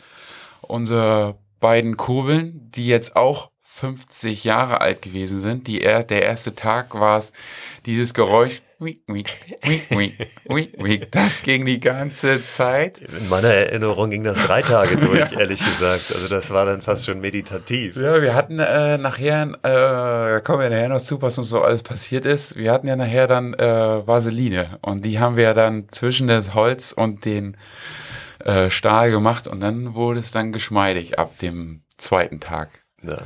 unsere beiden Kurbeln, die jetzt auch 50 Jahre alt gewesen sind. Die, er- der erste Tag war es, dieses Geräusch, wiek, wiek, wiek, wiek, wiek, das ging die ganze Zeit. In meiner Erinnerung ging das drei Tage [laughs] durch, ehrlich gesagt. Also das war dann fast schon meditativ. Ja, wir hatten äh, nachher, äh, da kommen wir nachher noch zu, was uns so alles passiert ist. Wir hatten ja nachher dann äh, Vaseline und die haben wir ja dann zwischen das Holz und den äh, Stahl gemacht und dann wurde es dann geschmeidig ab dem zweiten Tag. Ja.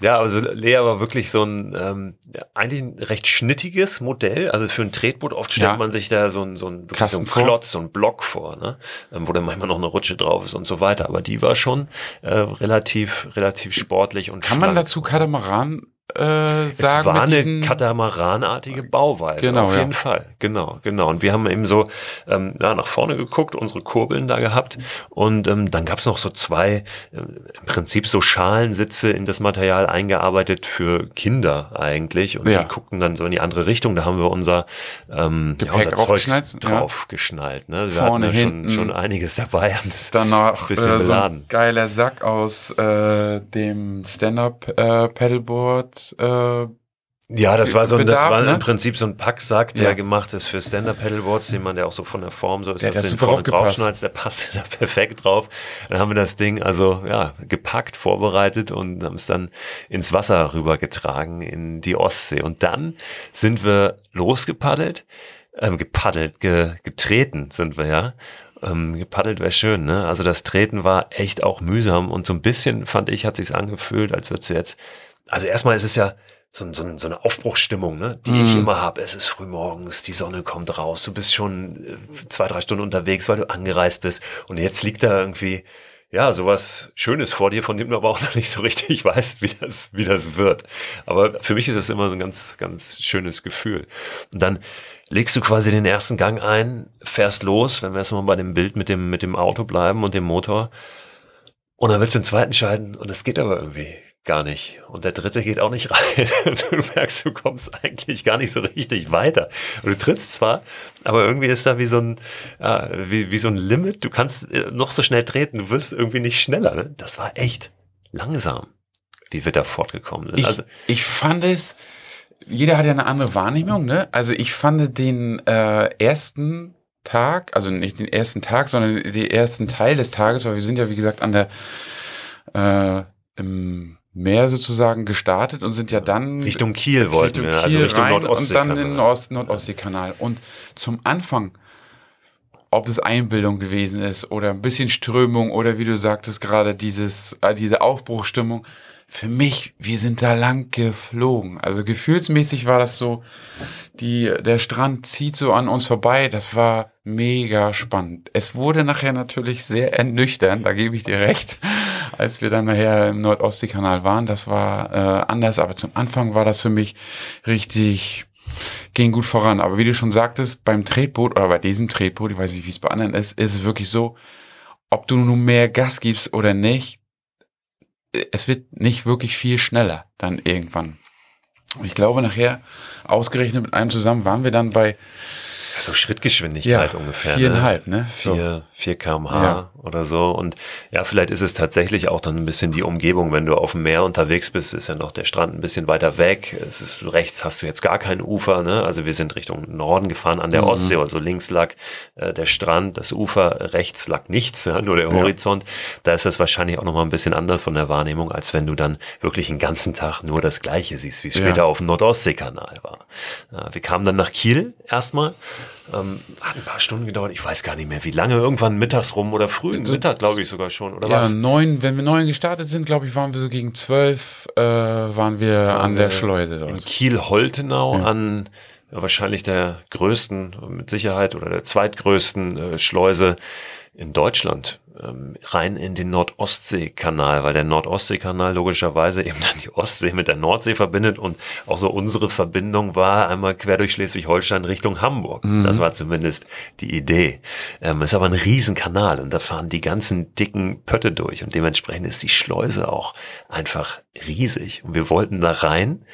Ja, also Lea war wirklich so ein ähm, eigentlich ein recht schnittiges Modell. Also für ein Tretboot oft stellt Ja. man sich da so ein so ein, wirklich so ein. Klotz, so ein Block vor, ne? ähm, wo dann manchmal noch eine Rutsche drauf ist und so weiter. Aber die war schon äh, relativ relativ sportlich und Kann man schlank. dazu Katamaran äh, sagen? Es war eine Katamaranartige Bauweise. Genau, auf ja. jeden Fall. Genau, genau. Und wir haben eben so ähm, ja, nach vorne geguckt, unsere Kurbeln da gehabt. Und ähm, dann gab's noch so zwei, äh, im Prinzip so Schalensitze in das Material eingearbeitet für Kinder eigentlich. Und Ja. die guckten dann so in die andere Richtung. Da haben wir unser, ähm, ja, Gepäck unser Zeug draufgeschnallt, ja. draufgeschnallt. Ne? Wir Vorne, hatten ja hinten. schon, schon einiges dabei. Haben das Dann noch bisschen äh, so ein geiler Sack aus äh, dem Äh, Ja, das war so ein, das Bedarf, war ne? im Prinzip so ein Packsack, der Ja. gemacht ist für Stand-Up-Paddleboards, den man ja auch so von der Form so ist, Der dass da du den super vorne draufschneidest, der passt [laughs] da perfekt drauf. Dann haben wir das Ding also ja gepackt, vorbereitet und haben es dann ins Wasser rübergetragen in die Ostsee. Und dann sind wir losgepaddelt, ähm, gepaddelt, ge, getreten sind wir ja. Ähm, gepaddelt wäre schön, ne? Also das Treten war echt auch mühsam und so ein bisschen fand ich, hat sich's angefühlt, als würdest du jetzt. Also erstmal ist es ja so, so, so eine Aufbruchsstimmung, ne? die ich immer habe. Es ist früh morgens, die Sonne kommt raus, du bist schon äh, zwei, drei Stunden unterwegs, weil du angereist bist. Und jetzt liegt da irgendwie, ja, sowas Schönes vor dir, von dem du aber auch noch nicht so richtig [laughs] weißt, wie das, wie das wird. Aber für mich ist das immer so ein ganz, ganz schönes Gefühl. Und dann legst du quasi den ersten Gang ein, fährst los, wenn wir jetzt mal bei dem Bild mit dem, mit dem Auto bleiben und dem Motor. Und dann willst du den zweiten schalten und es geht aber irgendwie gar nicht. Und der dritte geht auch nicht [laughs] rein. Du merkst, du kommst eigentlich gar nicht so richtig weiter. Und du trittst zwar, aber irgendwie ist da wie so ein, ja, wie, wie so ein Limit. Du kannst äh, noch so schnell treten, du wirst irgendwie nicht schneller. Ne? Das war echt langsam, wie wir da fortgekommen sind. Ich, also, ich fand es, jeder hat ja eine andere Wahrnehmung, ne? Also ich fand den äh, ersten Tag, also nicht den ersten Tag, sondern den ersten Teil des Tages, weil wir sind ja wie gesagt an der äh, im Meer sozusagen gestartet und sind ja dann Richtung Kiel wollten wir, also Kiel Richtung rein. Und dann in den Ost Nordostseekanal. Und zum Anfang, ob es Einbildung gewesen ist oder ein bisschen Strömung oder wie du sagtest gerade, dieses, äh, diese Aufbruchstimmung. Für mich, wir sind da lang geflogen. Also gefühlsmäßig war das so, die, der Strand zieht so an uns vorbei. Das war mega spannend. Es wurde nachher natürlich sehr ernüchternd, da gebe ich dir recht, als wir dann nachher im Nordostseekanal waren. Das war äh, anders, aber zum Anfang war das für mich richtig, ging gut voran. Aber wie du schon sagtest, beim Tretboot oder bei diesem Tretboot, ich weiß nicht, wie es bei anderen ist, ist es wirklich so, ob du nun mehr Gas gibst oder nicht, es wird nicht wirklich viel schneller dann irgendwann. Ich glaube, nachher, ausgerechnet mit einem zusammen, waren wir dann bei so Schrittgeschwindigkeit ja, ungefähr. viereinhalb, ne? Ne? Vier, 4 kmh ja. oder so. Und ja, vielleicht ist es tatsächlich auch dann ein bisschen die Umgebung, wenn du auf dem Meer unterwegs bist, ist ja noch der Strand ein bisschen weiter weg. Es ist rechts hast du jetzt gar kein Ufer, ne? Also wir sind Richtung Norden gefahren an der mhm. Ostsee, also links lag äh, der Strand, das Ufer, rechts lag nichts, [laughs] ja? nur der Horizont. Ja. Da ist das wahrscheinlich auch nochmal ein bisschen anders von der Wahrnehmung, als wenn du dann wirklich den ganzen Tag nur das Gleiche siehst, wie es später auf dem Nordostseekanal war. Wir kamen dann nach Kiel erstmal ähm, hat ein paar Stunden gedauert, ich weiß gar nicht mehr wie lange, irgendwann mittags rum oder früh so, Mittag, glaube ich sogar schon, oder ja, was? neun, wenn wir neun gestartet sind, glaube ich, waren wir so gegen zwölf, äh, waren wir waren an der Schleuse dort. In Kiel-Holtenau ja. an ja, wahrscheinlich der größten, mit Sicherheit, oder der zweitgrößten äh, Schleuse in Deutschland rein in den Nordostseekanal, weil der Nordostseekanal logischerweise eben dann die Ostsee mit der Nordsee verbindet und auch so unsere Verbindung war einmal quer durch Schleswig-Holstein Richtung Hamburg. Mhm. Das war zumindest die Idee. Ähm, ist aber ein Riesenkanal und da fahren die ganzen dicken Pötte durch und dementsprechend ist die Schleuse auch einfach riesig. Und wir wollten da rein,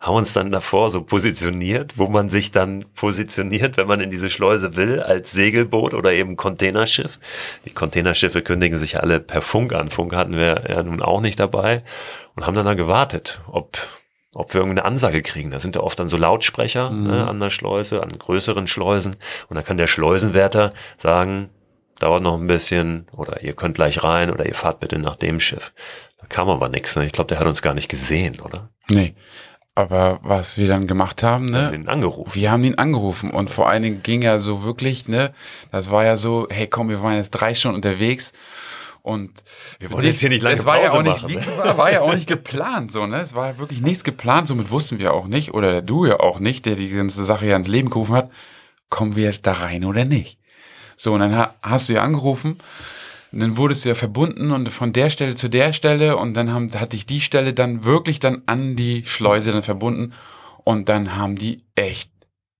haben uns dann davor so positioniert, wo man sich dann positioniert, wenn man in diese Schleuse will, als Segelboot oder eben Containerschiff. Die Containerschiffe kündigen sich alle per Funk an. Funk hatten wir ja nun auch nicht dabei und haben dann da gewartet, ob ob wir irgendeine Ansage kriegen. Da sind ja oft dann so Lautsprecher mhm. ne, an der Schleuse, an größeren Schleusen. Und dann kann der Schleusenwärter sagen, dauert noch ein bisschen oder ihr könnt gleich rein oder ihr fahrt bitte nach dem Schiff. Da kam aber nichts. Ne? Ich glaube, der hat uns gar nicht gesehen, oder? Nee. Aber was wir dann gemacht haben, ne? Wir haben ihn angerufen. Wir haben ihn angerufen und vor allen Dingen ging er so wirklich, ne? Das war ja so, hey komm, wir waren jetzt drei Stunden unterwegs und wir wollen jetzt hier nicht lange es war Pause ja auch nicht, machen. Ne? War, war ja auch nicht geplant, so, ne? Es war wirklich nichts geplant, somit wussten wir auch nicht, oder du ja auch nicht, der die ganze Sache ja ins Leben gerufen hat, kommen wir jetzt da rein oder nicht? So, und dann hast du ja angerufen und dann wurdest du ja verbunden und von der Stelle zu der Stelle und dann haben, hatte ich die Stelle dann wirklich dann an die Schleuse dann verbunden und dann haben die echt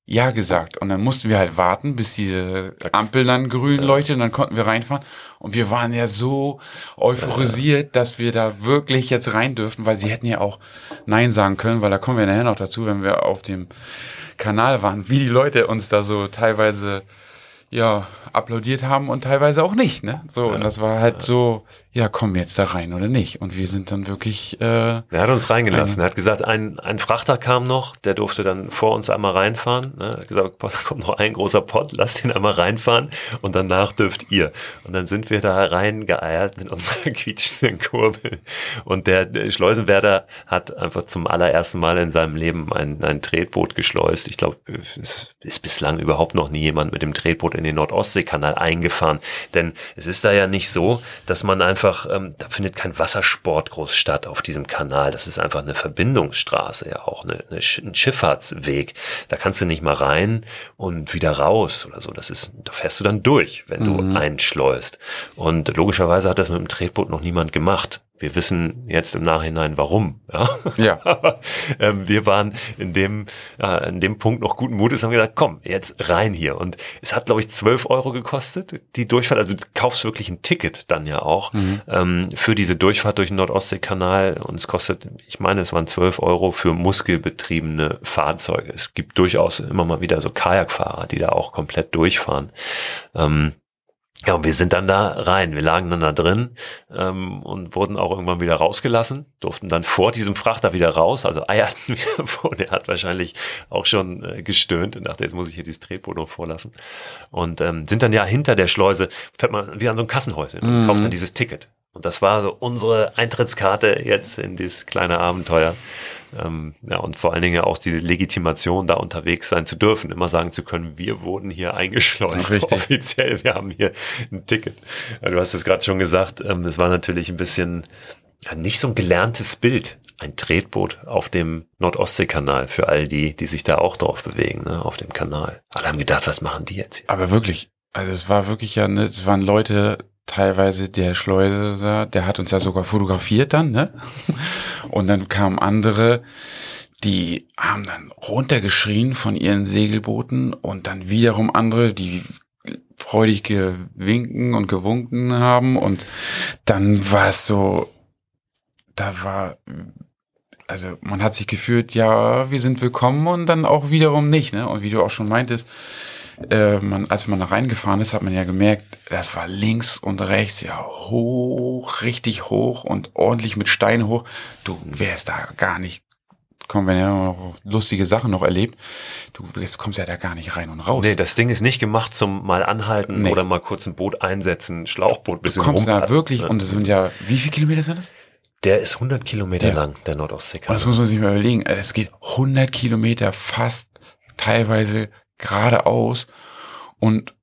ja gesagt. Und dann mussten wir halt warten, bis diese Ampel dann grün leuchtet und dann konnten wir reinfahren. Und wir waren ja so euphorisiert, dass wir da wirklich jetzt rein dürften, weil sie hätten ja auch Nein sagen können, weil da kommen wir nachher noch dazu, wenn wir auf dem Kanal waren, wie die Leute uns da so teilweise ja, applaudiert haben und teilweise auch nicht, ne? So, ja, und das war halt so, ja, komm jetzt da rein oder nicht. Und wir sind dann wirklich. Äh, er hat uns reingelassen. Er hat gesagt, ein, ein Frachter kam noch, der durfte dann vor uns einmal reinfahren. Ne? Er hat gesagt, da kommt noch ein großer Pott, lasst ihn einmal reinfahren und danach dürft ihr. Und dann sind wir da reingeeiert mit unserer [laughs] quietschenden Kurbel. Und der, der Schleusenwärter hat einfach zum allerersten Mal in seinem Leben ein, ein Tretboot geschleust. Ich glaube, es ist bislang überhaupt noch nie jemand mit dem Tretboot in den Nordostseekanal eingefahren. Denn es ist da ja nicht so, dass man einfach, ähm, da findet kein Wassersport groß statt auf diesem Kanal. Das ist einfach eine Verbindungsstraße, ja auch eine, eine, ein Schifffahrtsweg. Da kannst du nicht mal rein und wieder raus oder so. Das ist, da fährst du dann durch, wenn du mhm. einschleust. Und logischerweise hat das mit dem Tretboot noch niemand gemacht. Wir wissen jetzt im Nachhinein warum. Ja. ja. [laughs] Aber ähm, wir waren in dem, äh, in dem Punkt noch guten Mutes, haben gedacht, komm, jetzt rein hier. Und es hat, glaube ich, 12 Euro gekostet, die Durchfahrt. Also du kaufst wirklich ein Ticket dann ja auch mhm. ähm, für diese Durchfahrt durch den Nordostseekanal. Und es kostet, ich meine, es waren 12 Euro für muskelbetriebene Fahrzeuge. Es gibt durchaus immer mal wieder so Kajakfahrer, die da auch komplett durchfahren. Ähm, ja, und wir sind dann da rein. Wir lagen dann da drin ähm, und wurden auch irgendwann wieder rausgelassen, durften dann vor diesem Frachter wieder raus, also eierten [laughs] wieder vor. Der hat wahrscheinlich auch schon äh, gestöhnt und dachte, jetzt muss ich hier dieses Tretboot noch vorlassen. Und ähm, sind dann ja hinter der Schleuse, fährt man wie an so ein Kassenhäuschen und mhm. kauft dann dieses Ticket. Und das war so unsere Eintrittskarte jetzt in dieses kleine Abenteuer. Ähm, ja, und vor allen Dingen auch die Legitimation, da unterwegs sein zu dürfen, immer sagen zu können, wir wurden hier eingeschleust, Richtig. [laughs] offiziell, wir haben hier ein Ticket. Du hast es gerade schon gesagt, ähm, es war natürlich ein bisschen ja, nicht so ein gelerntes Bild, ein Tretboot auf dem Nordostseekanal für all die, die sich da auch drauf bewegen, ne, auf dem Kanal. Alle haben gedacht, was machen die jetzt hier? Aber wirklich, also es war wirklich ja, ne, es waren Leute, teilweise der Schleuser, der hat uns ja sogar fotografiert dann, ne? Und dann kamen andere, die haben dann runtergeschrien von ihren Segelbooten und dann wiederum andere, die freudig gewinken und gewunken haben und dann war es so, da war, also man hat sich gefühlt, ja, wir sind willkommen und dann auch wiederum nicht, ne? Und wie du auch schon meintest, äh, man, als man da reingefahren ist, hat man ja gemerkt, das war links und rechts ja hoch, richtig hoch und ordentlich mit Steinen hoch. Du wärst da gar nicht kommen wir ja noch lustige Sachen noch erlebt. Du kommst ja da gar nicht rein und raus. Nee, das Ding ist nicht gemacht zum mal anhalten nee. oder mal kurz ein Boot einsetzen, Schlauchboot bisschen Du kommst da wirklich, und das sind ja, wie viele Kilometer sind das? Der ist 100 Kilometer ja. lang, der Nordostseekanal. Und das muss man sich mal überlegen. Es geht 100 Kilometer fast teilweise geradeaus und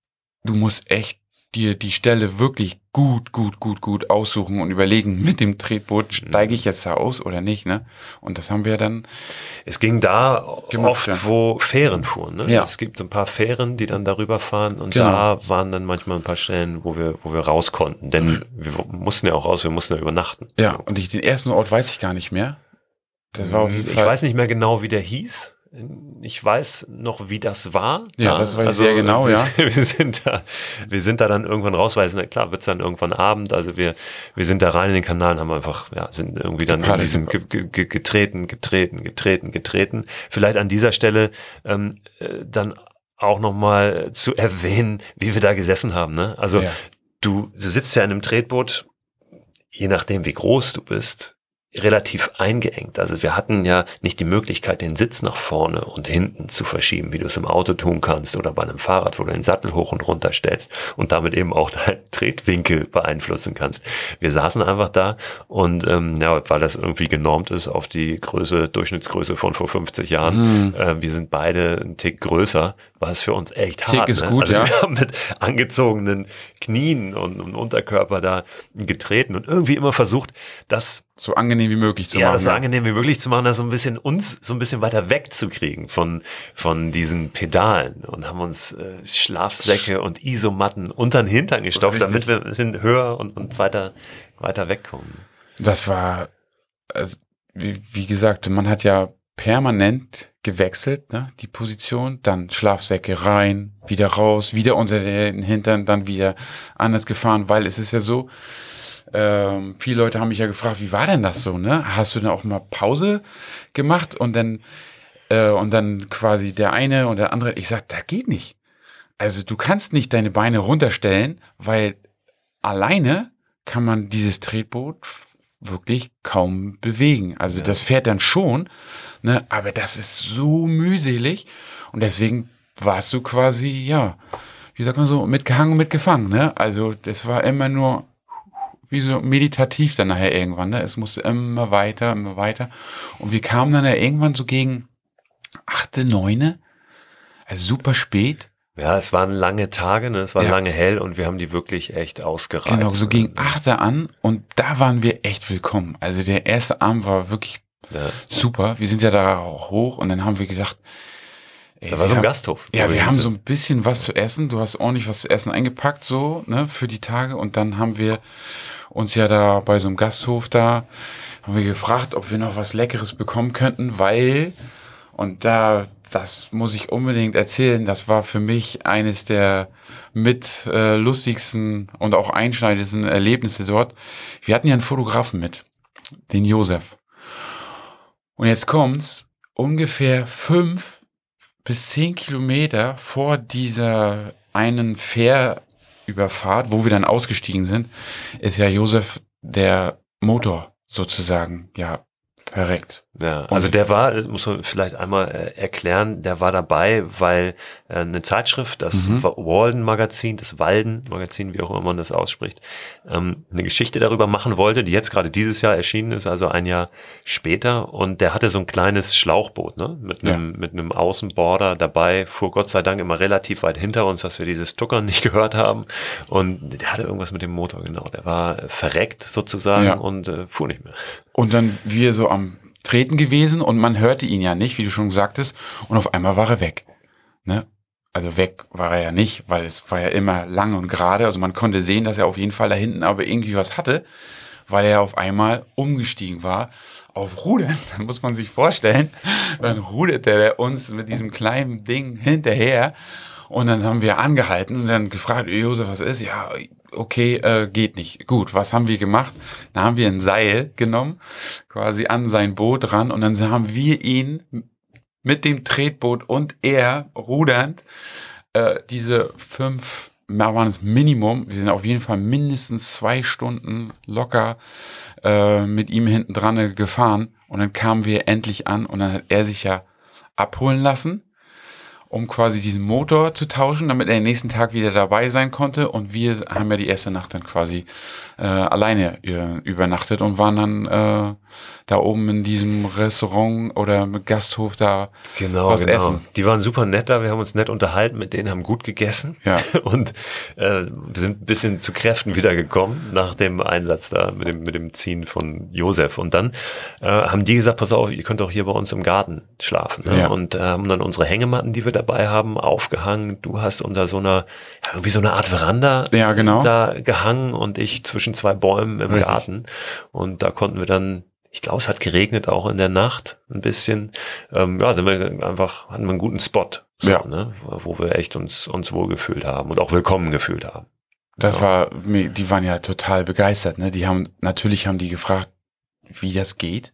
du musst echt dir die Stelle wirklich gut, gut, gut, gut aussuchen und überlegen, mit dem Tretboot steige ich jetzt da aus oder nicht, ne? Und das haben wir dann. Es ging da gemacht, oft, ja. wo Fähren fuhren, ne? Ja. Es gibt ein paar Fähren, die dann darüber fahren und genau. da waren dann manchmal ein paar Stellen, wo wir, wo wir raus konnten, denn wir mussten ja auch raus, wir mussten ja übernachten. Ja, und ich, den ersten Ort weiß ich gar nicht mehr. Das war auf jeden Fall. Ich weiß nicht mehr genau, wie der hieß ich weiß noch, wie das war. Ja, das weiß also, ich sehr genau, wir, ja. [laughs] Wir sind da, wir sind da dann irgendwann raus, weil es, klar, wird's dann irgendwann Abend, also wir, wir sind da rein in den Kanal und haben einfach, ja, sind irgendwie dann in diesen ge, ge, getreten, getreten, getreten, getreten. Vielleicht an dieser Stelle ähm, äh, dann auch nochmal zu erwähnen, wie wir da gesessen haben, ne? Also, ja. du, du sitzt ja in einem Tretboot, je nachdem, wie groß du bist, relativ eingeengt. Also wir hatten ja nicht die Möglichkeit, den Sitz nach vorne und hinten zu verschieben, wie du es im Auto tun kannst oder bei einem Fahrrad, wo du den Sattel hoch und runter stellst und damit eben auch [laughs] deinen Tretwinkel beeinflussen kannst. Wir saßen einfach da und ähm, ja, weil das irgendwie genormt ist auf die Größe, Durchschnittsgröße von vor 50 Jahren, mhm. äh, wir sind beide ein Tick größer, war es für uns echt Tick hart. ist ne? gut, also ja. Wir haben mit angezogenen Knien und, und Unterkörper da getreten und irgendwie immer versucht, das so angenehm wie möglich zu ja, machen. Das so angenehm wie möglich zu machen, das so ein bisschen uns so ein bisschen weiter wegzukriegen von, von diesen Pedalen und haben uns äh, Schlafsäcke und Isomatten unter den Hintern gestopft, damit wir ein bisschen höher und, und weiter, weiter wegkommen. Das war, also, wie, wie gesagt, man hat ja permanent gewechselt, ne, die Position, dann Schlafsäcke rein, wieder raus, wieder unter den Hintern, dann wieder anders gefahren, weil es ist ja so, ähm, viele Leute haben mich ja gefragt, wie war denn das so, ne? Hast du denn auch mal Pause gemacht und dann äh, und dann quasi der eine und der andere, ich sag, das geht nicht. Also du kannst nicht deine Beine runterstellen, weil alleine kann man dieses Tretboot wirklich kaum bewegen. Also ja. das fährt dann schon, ne, aber das ist so mühselig und deswegen warst du quasi, ja, wie sagt man so, mitgehangen, mitgefangen, ne? Also das war immer nur wie so meditativ dann nachher irgendwann. Ne? Es musste immer weiter, immer weiter. Und wir kamen dann ja irgendwann so gegen achte, neune, also super spät. Ja, es waren lange Tage, ne? es war ja. lange hell und wir haben die wirklich echt ausgereizt. Genau, so gegen achte an und da waren wir echt willkommen. Also der erste Abend war wirklich ja. super. Wir sind ja da auch hoch und dann haben wir gesagt, Ey, da war so ein haben, Gasthof. Ja, wir haben so ein bisschen was zu essen. Du hast ordentlich was zu essen eingepackt, so, ne, für die Tage. Und dann haben wir uns ja da bei so einem Gasthof da, haben wir gefragt, ob wir noch was Leckeres bekommen könnten, weil, und da, das muss ich unbedingt erzählen, das war für mich eines der mit äh, lustigsten und auch einschneidendsten Erlebnisse dort. Wir hatten ja einen Fotografen mit, den Josef. Und jetzt kommt's, ungefähr fünf bis zehn Kilometer vor dieser einen Fähr Überfahrt, wo wir dann ausgestiegen sind, ist ja Josef der Motor sozusagen, ja, verreckt. Ja, also der war, muss man vielleicht einmal äh, erklären, der war dabei, weil eine Zeitschrift, das mhm. Walden Magazin, das Walden Magazin, wie auch immer man das ausspricht, ähm, eine Geschichte darüber machen wollte, die jetzt gerade dieses Jahr erschienen ist, also ein Jahr später. Und der hatte so ein kleines Schlauchboot, ne, mit einem, ja. mit einem Außenborder dabei, fuhr Gott sei Dank immer relativ weit hinter uns, dass wir dieses Tuckern [laughs] nicht gehört haben. Und der hatte irgendwas mit dem Motor, genau. Der war verreckt sozusagen ja. und äh, fuhr nicht mehr. Und dann wir so am Treten gewesen und man hörte ihn ja nicht, wie du schon sagtest, und auf einmal war er weg. Ne? Also weg war er ja nicht, weil es war ja immer lang und gerade. Also man konnte sehen, dass er auf jeden Fall da hinten aber irgendwie was hatte, weil er auf einmal umgestiegen war auf Rudern. [laughs] Dann muss man sich vorstellen, dann rudert er uns mit diesem kleinen Ding hinterher. Und dann haben wir angehalten und dann gefragt, Josef, was ist? Ja, okay, äh, geht nicht. Gut, was haben wir gemacht? Da haben wir ein Seil genommen, quasi an sein Boot ran und dann haben wir ihn mit dem Tretboot und er rudernd äh, diese fünf, da waren es Minimum, wir sind auf jeden Fall mindestens zwei Stunden locker äh, mit ihm hinten dran gefahren und dann kamen wir endlich an und dann hat er sich ja abholen lassen um quasi diesen Motor zu tauschen, damit er den nächsten Tag wieder dabei sein konnte. Und wir haben ja die erste Nacht dann quasi äh, alleine äh, übernachtet und waren dann äh, da oben in diesem Restaurant oder Gasthof da genau, was genau. essen. Die waren super nett da, wir haben uns nett unterhalten mit denen, haben gut gegessen ja. [laughs] und äh, sind ein bisschen zu Kräften wiedergekommen nach dem Einsatz da mit dem, mit dem Ziehen von Josef. Und dann äh, haben die gesagt, pass auf, ihr könnt auch hier bei uns im Garten schlafen. Ne? Ja. Und äh, haben dann unsere Hängematten, die wir dabei haben, aufgehangen. Du hast unter so einer, ja, irgendwie so eine Art Veranda ja, genau. da gehangen und ich zwischen zwei Bäumen im Richtig. Garten. Und da konnten wir dann ich glaube, es hat geregnet auch in der Nacht ein bisschen. Ähm, ja, sind wir einfach, hatten wir einen guten Spot, so, ja. ne, wo wir echt uns, uns wohlgefühlt haben und auch willkommen gefühlt haben. Das ja. war, die waren ja total begeistert, ne? Die haben, natürlich haben die gefragt, wie das geht.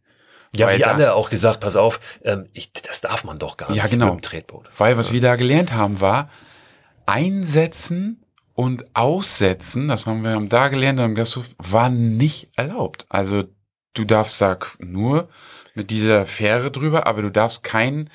Ja, wie alle auch gesagt, pass auf, ähm, ich, das darf man doch gar nicht ja, genau. mit dem Tretboot. Weil was ja. wir da gelernt haben, war einsetzen und aussetzen, das haben wir da gelernt am Gasthof, war nicht erlaubt. Also du darfst da nur mit dieser Fähre drüber, aber du darfst kein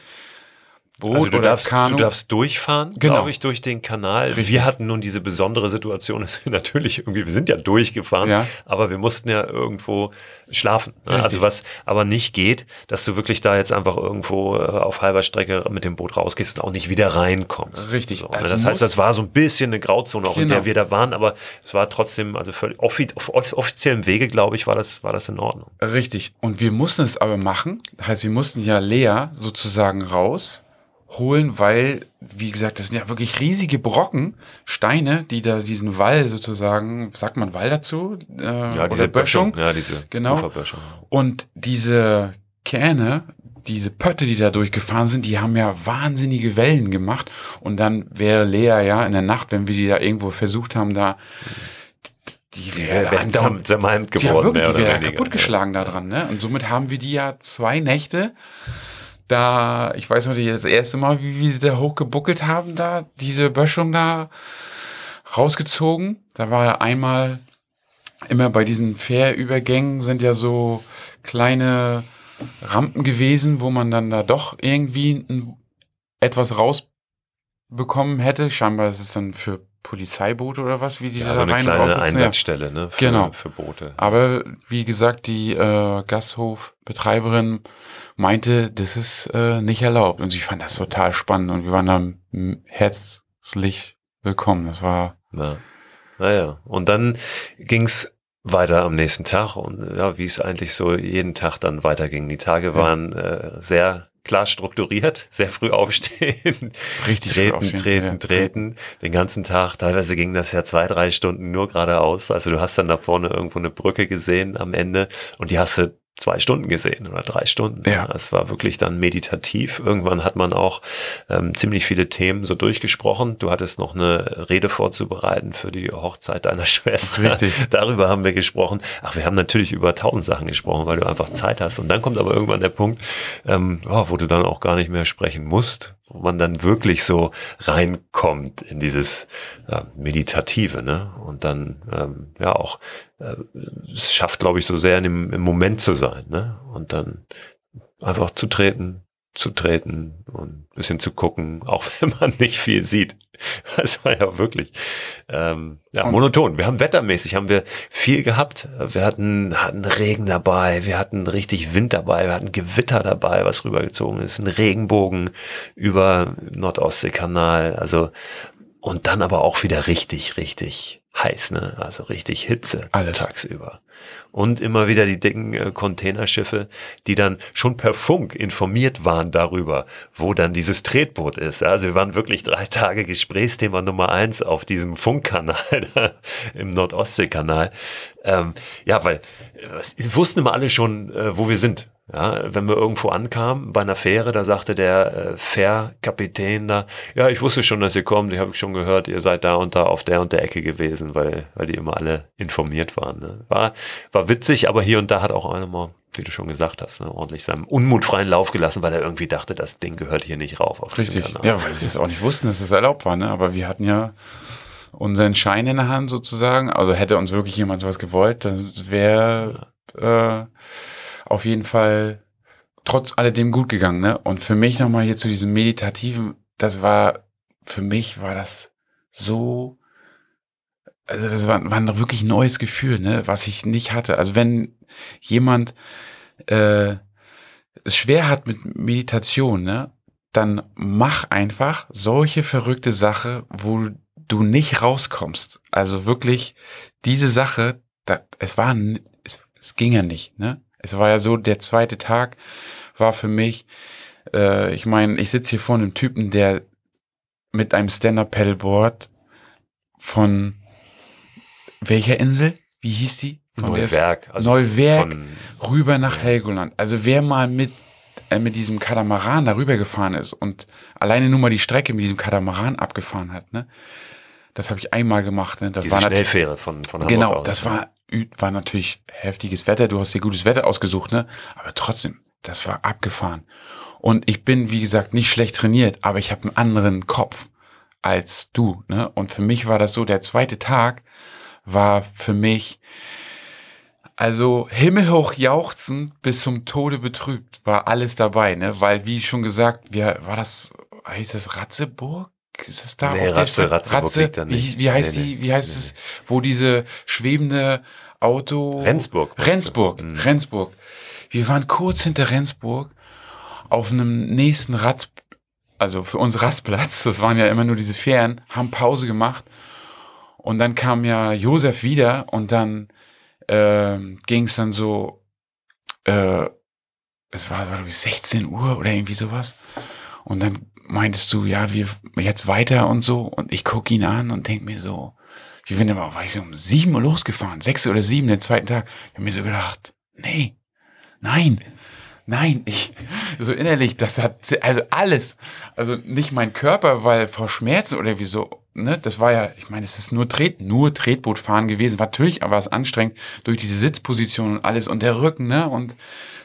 Boot also du oder darfst, Kanu. Du darfst durchfahren, genau. glaube ich, durch den Kanal. Richtig. Wir hatten nun diese besondere Situation, [laughs] dass wir natürlich irgendwie, wir sind ja durchgefahren, ja. aber wir mussten ja irgendwo schlafen. Ne? Also was aber nicht geht, dass du wirklich da jetzt einfach irgendwo äh, auf halber Strecke mit dem Boot rausgehst und auch nicht wieder reinkommst. Richtig. So, ne? also das heißt, das war so ein bisschen eine Grauzone, auch genau. in der genau. wir da waren, aber es war trotzdem, also völlig offi auf offiziellem Wege, glaube ich, war das, war das in Ordnung. Richtig. Und wir mussten es aber machen. Das heißt, wir mussten ja Lea sozusagen raus holen, weil, wie gesagt, das sind ja wirklich riesige Brocken, Steine, die da diesen Wall sozusagen, sagt man Wall dazu? Äh, ja, diese Böschung. Ja, diese genau. Und diese Kähne, diese Pötte, die da durchgefahren sind, die haben ja wahnsinnige Wellen gemacht. Und dann wäre Lea ja in der Nacht, wenn wir die da irgendwo versucht haben, da die wäre wär zermalmt geworden. Ja, wirklich, die wäre kaputtgeschlagen ja. da dran. Ne? Und somit haben wir die ja zwei Nächte da, ich weiß noch, das erste Mal, wie wir da hochgebuckelt haben, da, diese Böschung da rausgezogen. Da war ja einmal immer bei diesen Fährübergängen sind ja so kleine Rampen gewesen, wo man dann da doch irgendwie ein, etwas rausbekommen hätte. Scheinbar ist es dann für Polizeiboote oder was, wie die ja, da so eine rein kleine Einsatzstelle, ne? Für, genau. für Boote. Aber wie gesagt, die äh, Gasthofbetreiberin meinte, das ist äh, nicht erlaubt. Und sie fand das total spannend und wir waren dann herzlich willkommen. Das war. Ja. Naja. Und dann ging's weiter am nächsten Tag und ja, wie es eigentlich so jeden Tag dann weiterging. Die Tage waren äh, sehr klar strukturiert, sehr früh aufstehen, [laughs] richtig treten, aufstehen, treten, ja. treten, den ganzen Tag. Teilweise ging das ja zwei, drei Stunden nur geradeaus. Also du hast dann da vorne irgendwo eine Brücke gesehen am Ende und die hast du zwei Stunden gesehen oder drei Stunden. Ja. Es war wirklich dann meditativ. Irgendwann hat man auch ähm, ziemlich viele Themen so durchgesprochen. Du hattest noch eine Rede vorzubereiten für die Hochzeit deiner [laughs] Schwester. Richtig. Darüber haben wir gesprochen. Ach, wir haben natürlich über tausend Sachen gesprochen, weil du einfach Zeit hast. Und dann kommt aber irgendwann der Punkt, ähm, oh, wo du dann auch gar nicht mehr sprechen musst, wo man dann wirklich so reinkommt in dieses ja, Meditative, ne? Und dann ähm, ja auch äh, es schafft, glaube ich, so sehr in dem, im Moment zu sein, ne? Und dann einfach zu treten, zu treten und ein bisschen zu gucken, auch [laughs] wenn man nicht viel sieht. Das war ja wirklich ähm, ja, monoton. Wir haben wettermäßig haben wir viel gehabt. Wir hatten, hatten Regen dabei, wir hatten richtig Wind dabei, wir hatten Gewitter dabei, was rübergezogen ist, ein Regenbogen über Nordostseekanal. Also und dann aber auch wieder richtig, richtig heiß, ne? Also richtig Hitze Alles. tagsüber und immer wieder die dicken äh, Containerschiffe, die dann schon per Funk informiert waren darüber, wo dann dieses Tretboot ist. Also wir waren wirklich drei Tage Gesprächsthema Nummer eins auf diesem Funkkanal [laughs] im Nordostseekanal. Ähm, ja, weil äh, wussten immer alle schon, äh, wo wir sind. Ja, wenn wir irgendwo ankamen bei einer Fähre, da sagte der äh, Fährkapitän da, ja, ich wusste schon, dass ihr kommt, ich habe schon gehört, ihr seid da und da auf der und der Ecke gewesen, weil, weil die immer alle informiert waren. Ne? War, war witzig, aber hier und da hat auch einer mal wie du schon gesagt hast, ne, ordentlich seinem Unmut freien Lauf gelassen, weil er irgendwie dachte, das Ding gehört hier nicht rauf. Richtig. Ja, weil sie es auch nicht wussten, dass es das erlaubt war, ne? Aber wir hatten ja unseren Schein in der Hand sozusagen. Also hätte uns wirklich jemand was gewollt, dann wäre äh, auf jeden Fall trotz alledem gut gegangen. Ne? Und für mich nochmal hier zu diesem meditativen, das war, für mich war das so, also das war, war ein wirklich neues Gefühl, ne? was ich nicht hatte. Also wenn jemand äh, es schwer hat mit Meditation, ne? dann mach einfach solche verrückte Sache, wo du nicht rauskommst. Also wirklich diese Sache, da, es war, es, es ging ja nicht, ne? Es war ja so, der zweite Tag war für mich, äh, ich meine, ich sitze hier vor einem Typen, der mit einem Stand-Up-Paddleboard von welcher Insel? Wie hieß die? Von Neuwerk. Also Neuwerk rüber nach Helgoland. Also wer mal mit äh, mit diesem Katamaran darüber gefahren ist und alleine nur mal die Strecke mit diesem Katamaran abgefahren hat, ne? Das habe ich einmal gemacht. Ne? Das Diese war Schnellfähre von, von Hamburg Genau, aus, das ne? war, war natürlich heftiges Wetter. Du hast dir gutes Wetter ausgesucht, ne? Aber trotzdem, das war abgefahren. Und ich bin, wie gesagt, nicht schlecht trainiert, aber ich habe einen anderen Kopf als du. Ne? Und für mich war das so, der zweite Tag war für mich, also himmelhoch jauchzend bis zum Tode betrübt, war alles dabei, ne? Weil, wie schon gesagt, wie, war das, hieß das Ratzeburg? ist es da nee, auf Ratze, der Ratze, Ratze wie, wie heißt nee, die, wie heißt nee, es, wo diese schwebende Auto... Rendsburg. Rendsburg, mhm. Rendsburg. Wir waren kurz hinter Rendsburg auf einem nächsten Rad, also für uns Rastplatz, das waren ja immer nur diese Fähren, haben Pause gemacht und dann kam ja Josef wieder und dann äh, ging es dann so, äh, es war, war glaube ich 16 Uhr oder irgendwie sowas und dann meintest du, ja, wir jetzt weiter und so. Und ich gucke ihn an und denk mir so, wie wenn er mal, war ich um sieben Uhr losgefahren, sechs oder sieben, den zweiten Tag. Ich habe mir so gedacht, nee, nein, nein, ich, so innerlich, das hat, also alles, also nicht mein Körper, weil vor Schmerzen oder wieso, ne, das war ja, ich meine, es ist nur Tret, nur Tretbootfahren gewesen, war natürlich, aber es anstrengend durch diese Sitzposition und alles und der Rücken, ne, und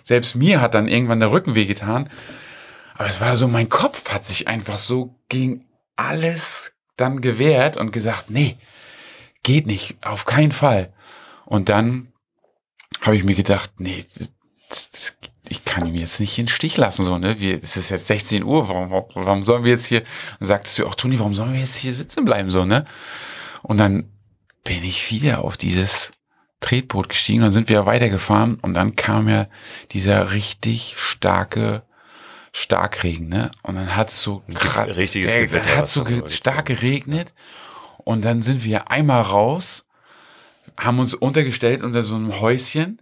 selbst mir hat dann irgendwann der Rücken wehgetan. Aber es war so, mein Kopf hat sich einfach so gegen alles dann gewehrt und gesagt, nee, geht nicht, auf keinen Fall. Und dann habe ich mir gedacht, nee, das, das, ich kann ihn jetzt nicht in den Stich lassen, so, ne? Wir, es ist jetzt 16 Uhr, warum, warum sollen wir jetzt hier, dann sagtest du auch, Toni, warum sollen wir jetzt hier sitzen bleiben, so, ne? Und dann bin ich wieder auf dieses Tretboot gestiegen, dann sind wir weitergefahren und dann kam ja dieser richtig starke Starkregen, ne? Und dann hat's so richtiges der, Gewitter, hat so stark geregnet und dann sind wir einmal raus, haben uns untergestellt unter so einem Häuschen,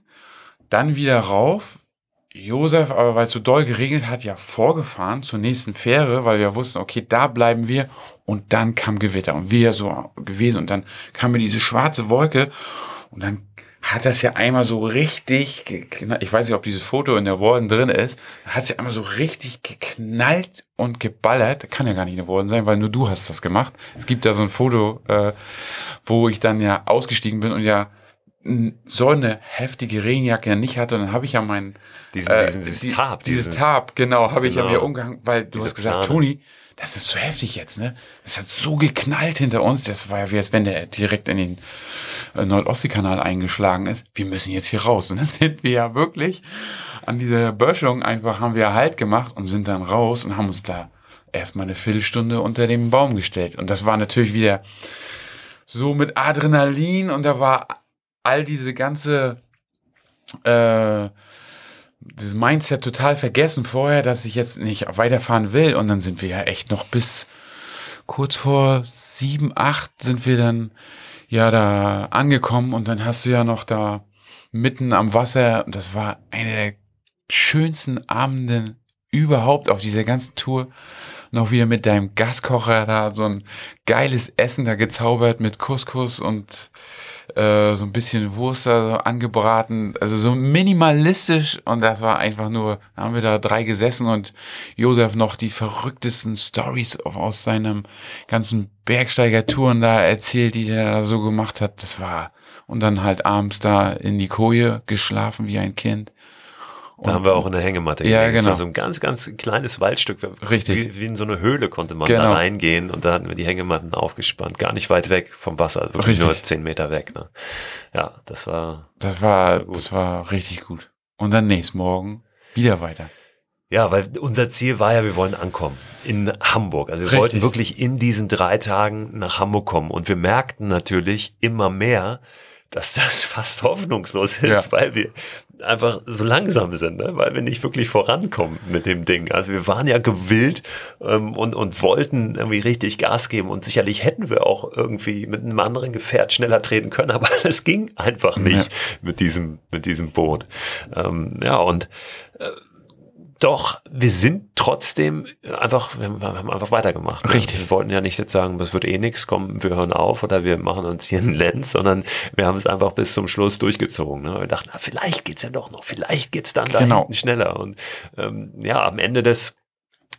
dann wieder rauf. Josef, aber weil es so doll geregnet hat, ja vorgefahren zur nächsten Fähre, weil wir wussten, okay, da bleiben wir. Und dann kam Gewitter und wir so gewesen und dann kam mir diese schwarze Wolke und dann hat das ja einmal so richtig, ich weiß nicht, ob dieses Foto in der Warden drin ist, hat es ja einmal so richtig geknallt und geballert. Kann ja gar nicht in der Warden sein, weil nur du hast das gemacht. Es gibt da so ein Foto, äh, wo ich dann ja ausgestiegen bin und ja so eine heftige Regenjacke ja nicht hatte, und dann habe ich ja meinen diesen, äh, diesen, dieses Tab, dieses Tab, genau, habe genau. ich ja mir umgehangen, weil du hast gesagt, Plane. Toni, das ist so heftig jetzt, ne? Das hat so geknallt hinter uns. Das war ja wie als wenn der direkt in den äh, Nordostseekanal eingeschlagen ist. Wir müssen jetzt hier raus. Und dann [laughs] sind wir ja wirklich an dieser Böschung einfach, haben wir Halt gemacht und sind dann raus und haben uns da erstmal eine Viertelstunde unter dem Baum gestellt. Und das war natürlich wieder so mit Adrenalin und da war all diese ganze äh, dieses Mindset total vergessen vorher, dass ich jetzt nicht weiterfahren will. Und dann sind wir ja echt noch bis kurz vor sieben, acht sind wir dann ja da angekommen. Und dann hast du ja noch da mitten am Wasser. Und das war eine der schönsten Abende überhaupt auf dieser ganzen Tour. Noch wieder mit deinem Gaskocher da so ein geiles Essen da gezaubert mit Couscous und äh, so ein bisschen Wurst da so angebraten, also so minimalistisch und das war einfach nur, haben wir da drei gesessen und Josef noch die verrücktesten Stories aus seinem ganzen Bergsteigertouren da erzählt, die er da so gemacht hat. Das war und dann halt abends da in die Koje geschlafen wie ein Kind Da haben wir auch eine Hängematte Ja, gelegt. Das genau. so ein ganz, ganz kleines Waldstück. Richtig. Wie, wie in so eine Höhle konnte man Genau. da reingehen und da hatten wir die Hängematten aufgespannt. Gar nicht weit weg vom Wasser, wirklich Richtig. nur zehn Meter weg. Ne? Ja, das war, Das war, Das war das war richtig gut. Und dann nächsten Morgen wieder weiter. ja, weil unser Ziel war ja, wir wollen ankommen in Hamburg. Also wir Richtig. wollten wirklich in diesen drei Tagen nach Hamburg kommen und wir merkten natürlich immer mehr, dass das [laughs] fast hoffnungslos ist, Ja. weil wir einfach so langsam sind, ne? weil wir nicht wirklich vorankommen mit dem Ding. Also wir waren ja gewillt ähm, und, und wollten irgendwie richtig Gas geben und sicherlich hätten wir auch irgendwie mit einem anderen Gefährt schneller treten können, [laughs] aber es ging einfach nicht mit diesem mit diesem Boot. Ähm, ja und äh, doch, wir sind trotzdem einfach, wir haben einfach weitergemacht. ne? Richtig. Wir wollten ja nicht jetzt sagen, das wird eh nichts, komm, wir hören auf oder wir machen uns hier einen Lenz, sondern wir haben es einfach bis zum Schluss durchgezogen. Ne? Wir dachten, na, vielleicht geht's ja doch noch, vielleicht geht's dann da Genau. schneller. Und ähm, ja, am Ende des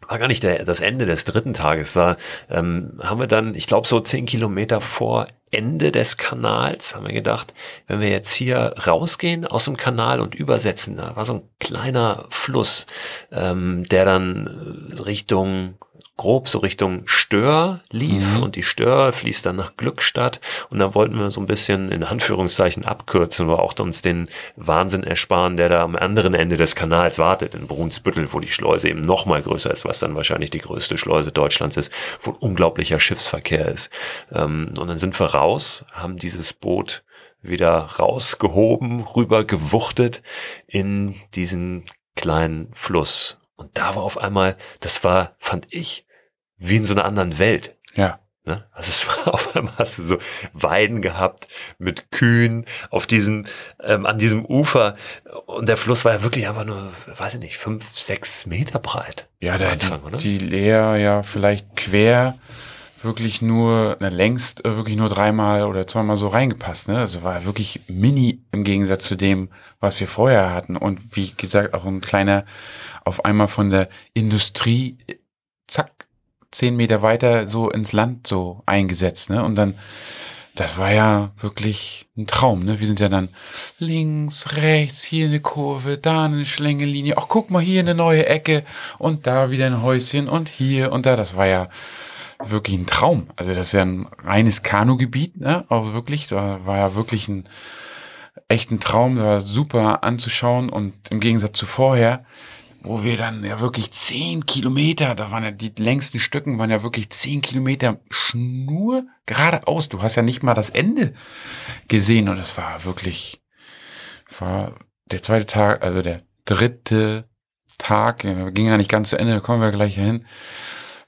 war gar nicht der, das Ende des dritten Tages. Da ähm, haben wir dann, ich glaube, so zehn Kilometer vor Ende des Kanals, haben wir gedacht, wenn wir jetzt hier rausgehen aus dem Kanal und übersetzen, da war so ein kleiner Fluss, ähm, der dann Richtung grob so Richtung Stör lief Mhm. und die Stör fließt dann nach Glückstadt und da wollten wir so ein bisschen in Anführungszeichen abkürzen, aber auch uns den Wahnsinn ersparen, der da am anderen Ende des Kanals wartet, in Brunsbüttel, wo die Schleuse eben noch mal größer ist, was dann wahrscheinlich die größte Schleuse Deutschlands ist, wo unglaublicher Schiffsverkehr ist. Ähm, und dann sind wir raus, haben dieses Boot wieder rausgehoben, rüber gewuchtet in diesen kleinen Fluss. Und da war auf einmal, das war, fand ich, wie in so einer anderen Welt. Ja. Ne? Also es war [laughs] auf einmal hast du so Weiden gehabt mit Kühen auf diesen, ähm, an diesem Ufer. Und der Fluss war ja wirklich einfach nur, weiß ich nicht, fünf, sechs Meter breit. Ja, da Anfang, oder? die, die Leer ja vielleicht quer wirklich nur, na, längst äh, wirklich nur dreimal oder zweimal so reingepasst. Ne? Also war wirklich mini im Gegensatz zu dem, was wir vorher hatten. Und wie gesagt, auch ein kleiner, auf einmal von der Industrie, äh, zack, zehn Meter weiter so ins Land so eingesetzt. Ne? Und dann, das war ja wirklich ein Traum. Ne? Wir sind ja dann links, rechts, hier eine Kurve, da eine Schlängelinie. Ach, guck mal, hier eine neue Ecke und da wieder ein Häuschen und hier und da. Das war ja wirklich ein Traum. Also das ist ja ein reines Kanugebiet, ne? Also wirklich, da war ja wirklich ein echten Traum, das war super anzuschauen und im Gegensatz zu vorher, wo wir dann ja wirklich zehn Kilometer, da waren ja die längsten Stücken, waren ja wirklich zehn Kilometer Schnur geradeaus. Du hast ja nicht mal das Ende gesehen und es war wirklich, war der zweite Tag, also der dritte Tag, ja, ging ja nicht ganz zu Ende, da kommen wir gleich hin,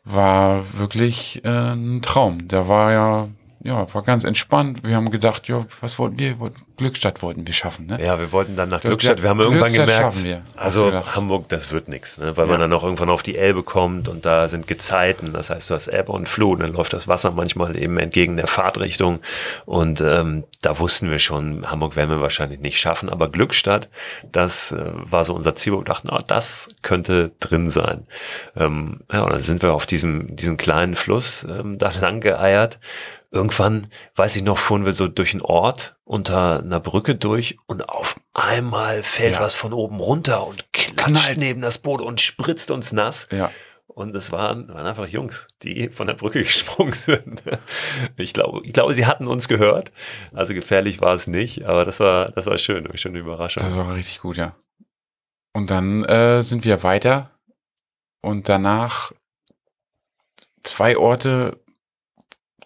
war wirklich äh, ein Traum. Da war ja, ja, war ganz entspannt. Wir haben gedacht, ja, was wollten wir? Glückstadt wollten wir schaffen, ne? Ja, wir wollten dann nach Glückstadt. Wir haben irgendwann Glückstadt gemerkt, wir, also. Hamburg, das wird nichts, ne? weil Ja. man dann auch irgendwann auf die Elbe kommt und da sind Gezeiten. Das heißt, du hast Ebbe und Flut, dann läuft das Wasser manchmal eben entgegen der Fahrtrichtung. Und ähm, da wussten wir schon, Hamburg werden wir wahrscheinlich nicht schaffen. Aber Glückstadt, das äh, war so unser Ziel, wo wir dachten, oh, das könnte drin sein. Ähm, ja, und dann sind wir auf diesem, diesem kleinen Fluss ähm, da lang geeiert. Irgendwann, weiß ich noch, fuhren wir so durch einen Ort unter einer Brücke durch und auf einmal fällt Ja. was von oben runter und klatscht Knallt. neben das Boot und spritzt uns nass. Ja. Und es waren, waren einfach Jungs, die von der Brücke [laughs] gesprungen sind. Ich glaube, ich glaube, sie hatten uns gehört. Also gefährlich war es nicht, aber das war, das war schön, eine schöne Überraschung. Das war richtig gut, ja. Und dann äh, sind wir weiter und danach zwei Orte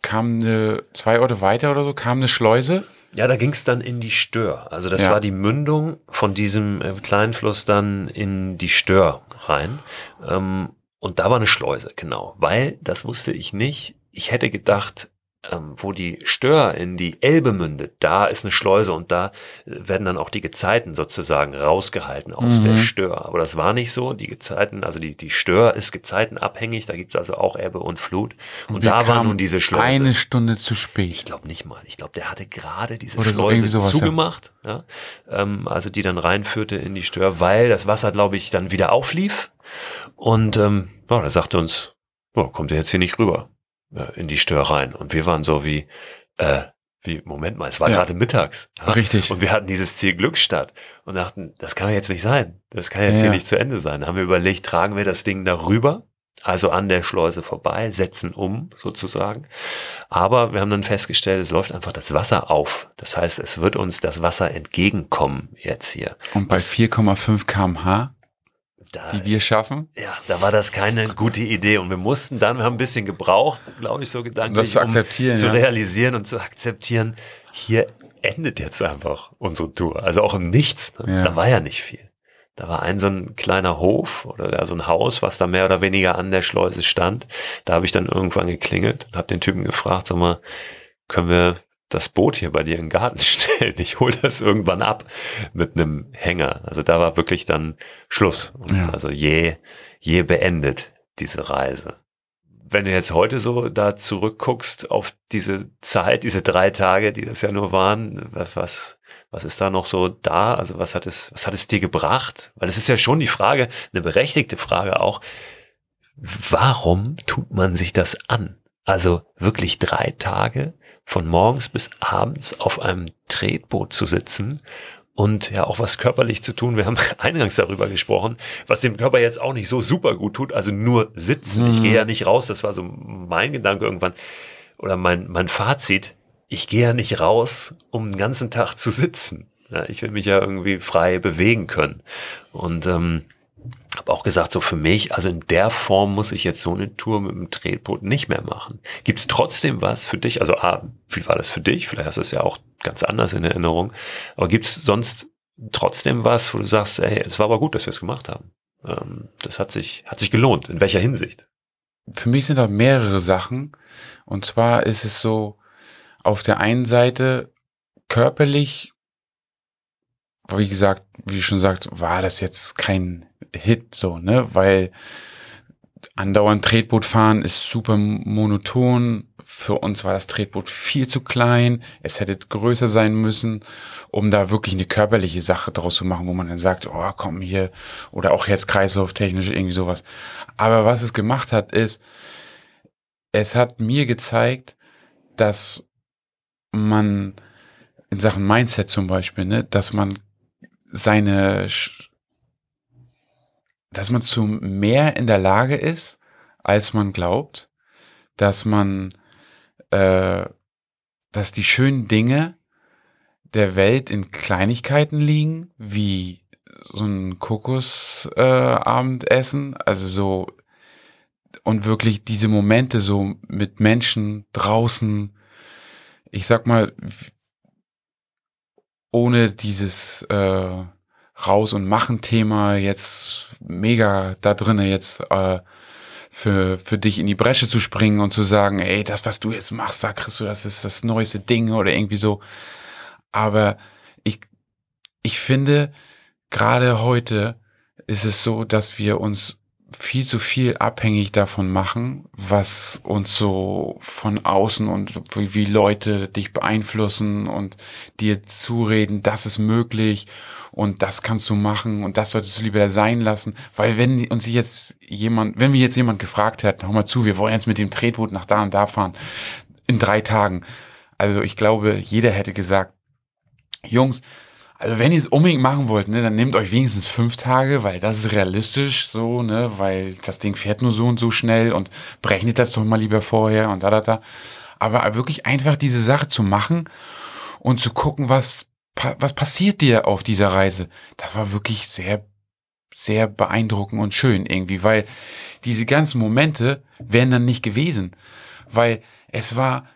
kam eine, zwei Orte weiter oder so, kam eine Schleuse. Ja, da ging es dann in die Stör. Also das Ja. war die Mündung von diesem äh, kleinen Fluss dann in die Stör rein. Ähm, und da war eine Schleuse, genau. Weil, das wusste ich nicht, ich hätte gedacht, ähm, wo die Stör in die Elbe mündet, da ist eine Schleuse und da äh, werden dann auch die Gezeiten sozusagen rausgehalten aus Mhm. der Stör. Aber das war nicht so. Die Gezeiten, also die, die Stör ist gezeitenabhängig, da gibt's also auch Ebbe und Flut. Und, wir da war nun diese Schleuse. Eine Stunde zu Ich spät. glaube nicht mal. Ich glaube, der hatte gerade diese Oder Schleuse sowas, ja. zugemacht, ja. Ähm, also die dann reinführte in die Stör, weil das Wasser, glaube ich, dann wieder auflief. Und ähm, ja, da sagte uns, ja, kommt ihr jetzt hier nicht rüber äh, in die Stör rein. Und wir waren so wie, äh, wie, Moment mal, es war Ja. gerade mittags. Ja? Richtig. Und wir hatten dieses Ziel Glückstadt und dachten, das kann jetzt nicht sein. Das kann jetzt Ja. hier nicht zu Ende sein. Da haben wir überlegt, tragen wir das Ding darüber, also an der Schleuse vorbei, setzen um sozusagen. Aber wir haben dann festgestellt, es läuft einfach das Wasser auf. Das heißt, es wird uns das Wasser entgegenkommen jetzt hier. Und bei 4,5 kmh, Da, die wir schaffen, ja, da war das keine gute Idee und wir mussten dann, wir haben ein bisschen gebraucht, glaube ich, so gedanklich, Das zu akzeptieren, um zu ja. realisieren und zu akzeptieren, hier endet jetzt einfach unsere Tour. Also auch im Nichts. Ne? Ja. Da war ja nicht viel. Da war ein so ein kleiner Hof oder so ein Haus, was da mehr oder weniger an der Schleuse stand. Da habe ich dann irgendwann geklingelt und habe den Typen gefragt, sag mal, können wir das Boot hier bei dir in den Garten [laughs] stellen? Ich hole das irgendwann ab mit einem Hänger. Also da war wirklich dann Schluss. Ja. Also je, je beendet diese Reise. Wenn du jetzt heute so da zurückguckst auf diese Zeit, diese drei Tage, die das ja nur waren, was, was ist da noch so da? Also was hat es, was hat es dir gebracht? Weil es ist ja schon die Frage, eine berechtigte Frage auch, warum tut man sich das an? Also wirklich drei Tage von morgens bis abends auf einem Tretboot zu sitzen und ja auch was körperlich zu tun. Wir haben [laughs] eingangs darüber gesprochen, was dem Körper jetzt auch nicht so super gut tut, also nur sitzen. Ich Mhm. gehe ja nicht raus, das war so mein Gedanke irgendwann oder mein, mein Fazit. Ich gehe ja nicht raus, um den ganzen Tag zu sitzen. Ja, ich will mich ja irgendwie frei bewegen können. Und ähm, habe auch gesagt, so für mich, also in der Form muss ich jetzt so eine Tour mit dem Tretboot nicht mehr machen. Gibt es trotzdem was für dich? Also A, wie war das für dich? Vielleicht hast du es ja auch ganz anders in Erinnerung. Aber gibt es sonst trotzdem was, wo du sagst, ey, es war aber gut, dass wir es gemacht haben. Ähm, das hat sich, hat sich gelohnt. In welcher Hinsicht? für mich sind da mehrere Sachen. Und zwar ist es so, auf der einen Seite körperlich, wie gesagt, wie schon sagst, war das jetzt kein Hit so, ne? Weil andauernd Tretboot fahren ist super monoton. Für uns war das Tretboot viel zu klein. Es hätte größer sein müssen, um da wirklich eine körperliche Sache draus zu machen, wo man dann sagt, oh, komm hier, oder auch Herz-Kreislauf-technisch irgendwie sowas. Aber was es gemacht hat, ist, es hat mir gezeigt, dass man in Sachen Mindset zum Beispiel, ne, dass man seine, dass man zu mehr in der Lage ist, als man glaubt, dass man, äh, dass die schönen Dinge der Welt in Kleinigkeiten liegen, wie so ein Kokosabendessen, äh, also so und wirklich diese Momente so mit Menschen draußen, ich sag mal, ohne dieses äh, Raus- und Machen-Thema jetzt mega da drinnen jetzt äh, für, für dich in die Bresche zu springen und zu sagen, ey, das, was du jetzt machst, da kriegst du, das ist das neueste Ding oder irgendwie so. Aber ich, ich finde, gerade heute ist es so, dass wir uns viel zu viel abhängig davon machen, was uns so von außen und wie, wie Leute dich beeinflussen und dir zureden, das ist möglich und das kannst du machen und das solltest du lieber sein lassen, weil wenn uns jetzt jemand, wenn wir jetzt jemand gefragt hätten, hör mal zu, wir wollen jetzt mit dem Tretboot nach da und da fahren, in drei Tagen, also ich glaube, jeder hätte gesagt, Jungs, also wenn ihr es unbedingt machen wollt, ne, dann nehmt euch wenigstens fünf Tage, weil das ist realistisch so, ne, weil das Ding fährt nur so und so schnell und berechnet das doch mal lieber vorher und da, da, da. Aber wirklich einfach diese Sache zu machen und zu gucken, was, was passiert dir auf dieser Reise, das war wirklich sehr, sehr beeindruckend und schön irgendwie, weil diese ganzen Momente wären dann nicht gewesen, weil es war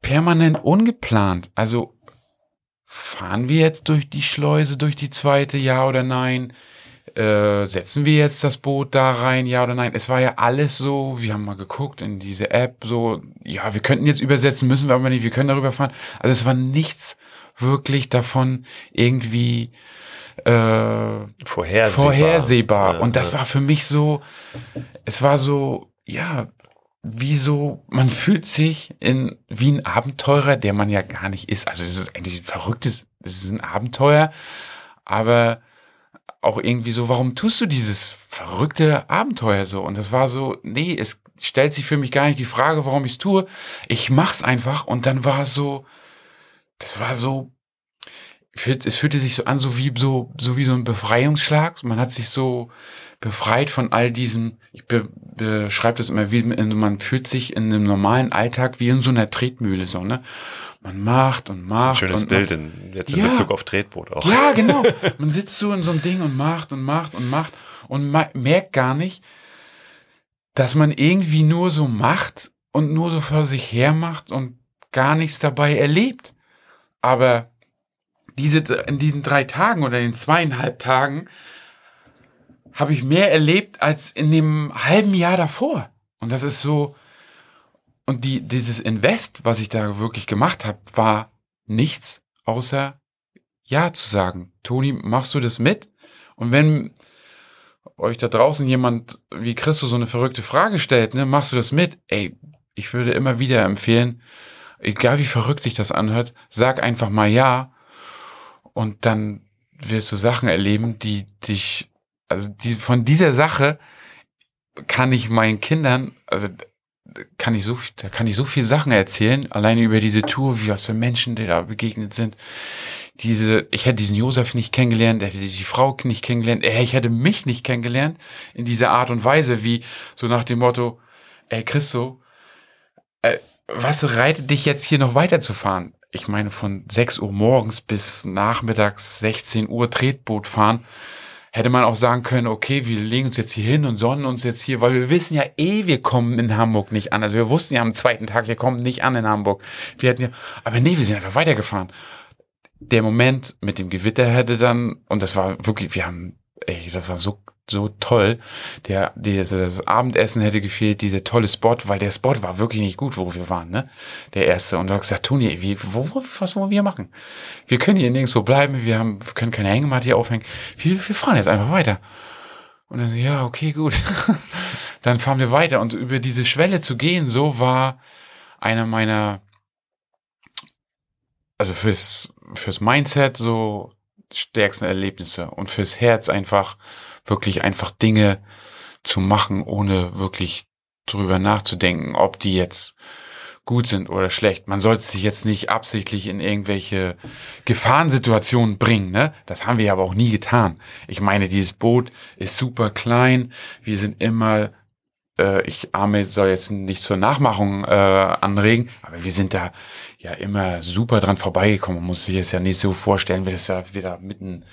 permanent ungeplant. Also fahren wir jetzt durch die Schleuse, durch die zweite, ja oder nein? Äh, setzen wir jetzt das Boot da rein, ja oder nein? Es war ja alles so, wir haben mal geguckt in diese App, so, ja, wir könnten jetzt übersetzen, müssen wir aber nicht, wir können darüber fahren. Also es war nichts wirklich davon irgendwie äh, Vorhersehbar. vorhersehbar. Ja, Und das war für mich so, es war so, ja, wie so, man fühlt sich in, wie ein Abenteurer, der man ja gar nicht ist. Also es ist eigentlich ein verrücktes, es ist ein Abenteuer, aber auch irgendwie so, warum tust du dieses verrückte Abenteuer so? Und das war so, nee, es, stellt sich für mich gar nicht die Frage, warum ich es tue. Ich mach's einfach und dann war es so, das war so, es fühlte sich so an, so wie so, so wie so ein Befreiungsschlag. Man hat sich so befreit von all diesen, ich be, beschreibe das immer wie, man fühlt sich in einem normalen Alltag wie in so einer Tretmühle, so, ne? Man macht und macht. Das ist ein schönes und Bild in, jetzt in ja, Bezug auf Tretboot auch. Ja, genau. [laughs] Man sitzt so in so einem Ding und macht und macht und macht und merkt gar nicht, dass man irgendwie nur so macht und nur so vor sich her macht und gar nichts dabei erlebt. Aber diese, in diesen drei Tagen oder in den zweieinhalb Tagen habe ich mehr erlebt als in dem halben Jahr davor. Und das ist so, und die, dieses Invest, was ich da wirklich gemacht habe, war nichts außer Ja zu sagen. Toni, machst du das mit? Und wenn euch da draußen jemand wie Christus so eine verrückte Frage stellt, ne, machst du das mit? Ey, ich würde immer wieder empfehlen, egal wie verrückt sich das anhört, sag einfach mal ja und dann wirst du Sachen erleben, die dich, also die von dieser Sache kann ich meinen Kindern, also kann ich so, da kann ich so viel Sachen erzählen, alleine über diese Tour, wie was für Menschen, die da begegnet sind. Diese, ich hätte diesen Josef nicht kennengelernt, er hätte die Frau nicht kennengelernt, ich hätte mich nicht kennengelernt in dieser Art und Weise, wie so nach dem Motto, ey Christo, äh, was reitet dich jetzt hier noch weiterzufahren? Ich meine, von 6 Uhr morgens bis nachmittags 16 Uhr Tretboot fahren, hätte man auch sagen können, okay, wir legen uns jetzt hier hin und sonnen uns jetzt hier, weil wir wissen ja eh, wir kommen in Hamburg nicht an. Also wir wussten ja am zweiten Tag, wir kommen nicht an in Hamburg. Wir hätten ja, aber nee, wir sind einfach weitergefahren. Der Moment mit dem Gewitter hätte dann, und das war wirklich, wir haben, ey, das war so so toll. Der, dieses Abendessen hätte gefehlt, dieser tolle Spot, weil der Spot war wirklich nicht gut, wo wir waren, ne? Der erste. Und da gesagt, Toni, wie, wo, was wollen wir machen? Wir können hier nirgendwo bleiben, wir haben, wir können keine Hängematte hier aufhängen. Wir, wir fahren jetzt einfach weiter. Und dann so, ja, okay, gut. [laughs] dann fahren wir weiter. Und über diese Schwelle zu gehen, so war einer meiner, also fürs, fürs Mindset so stärksten Erlebnisse und fürs Herz einfach wirklich einfach Dinge zu machen, ohne wirklich drüber nachzudenken, ob die jetzt gut sind oder schlecht. Man sollte sich jetzt nicht absichtlich in irgendwelche Gefahrensituationen bringen, ne? Das haben wir aber auch nie getan. Ich meine, dieses Boot ist super klein. Wir sind immer äh, ich arme soll jetzt nicht zur Nachmachung äh, anregen, aber wir sind da ja immer super dran vorbeigekommen. Man muss sich das ja nicht so vorstellen, wie das da wieder mitten.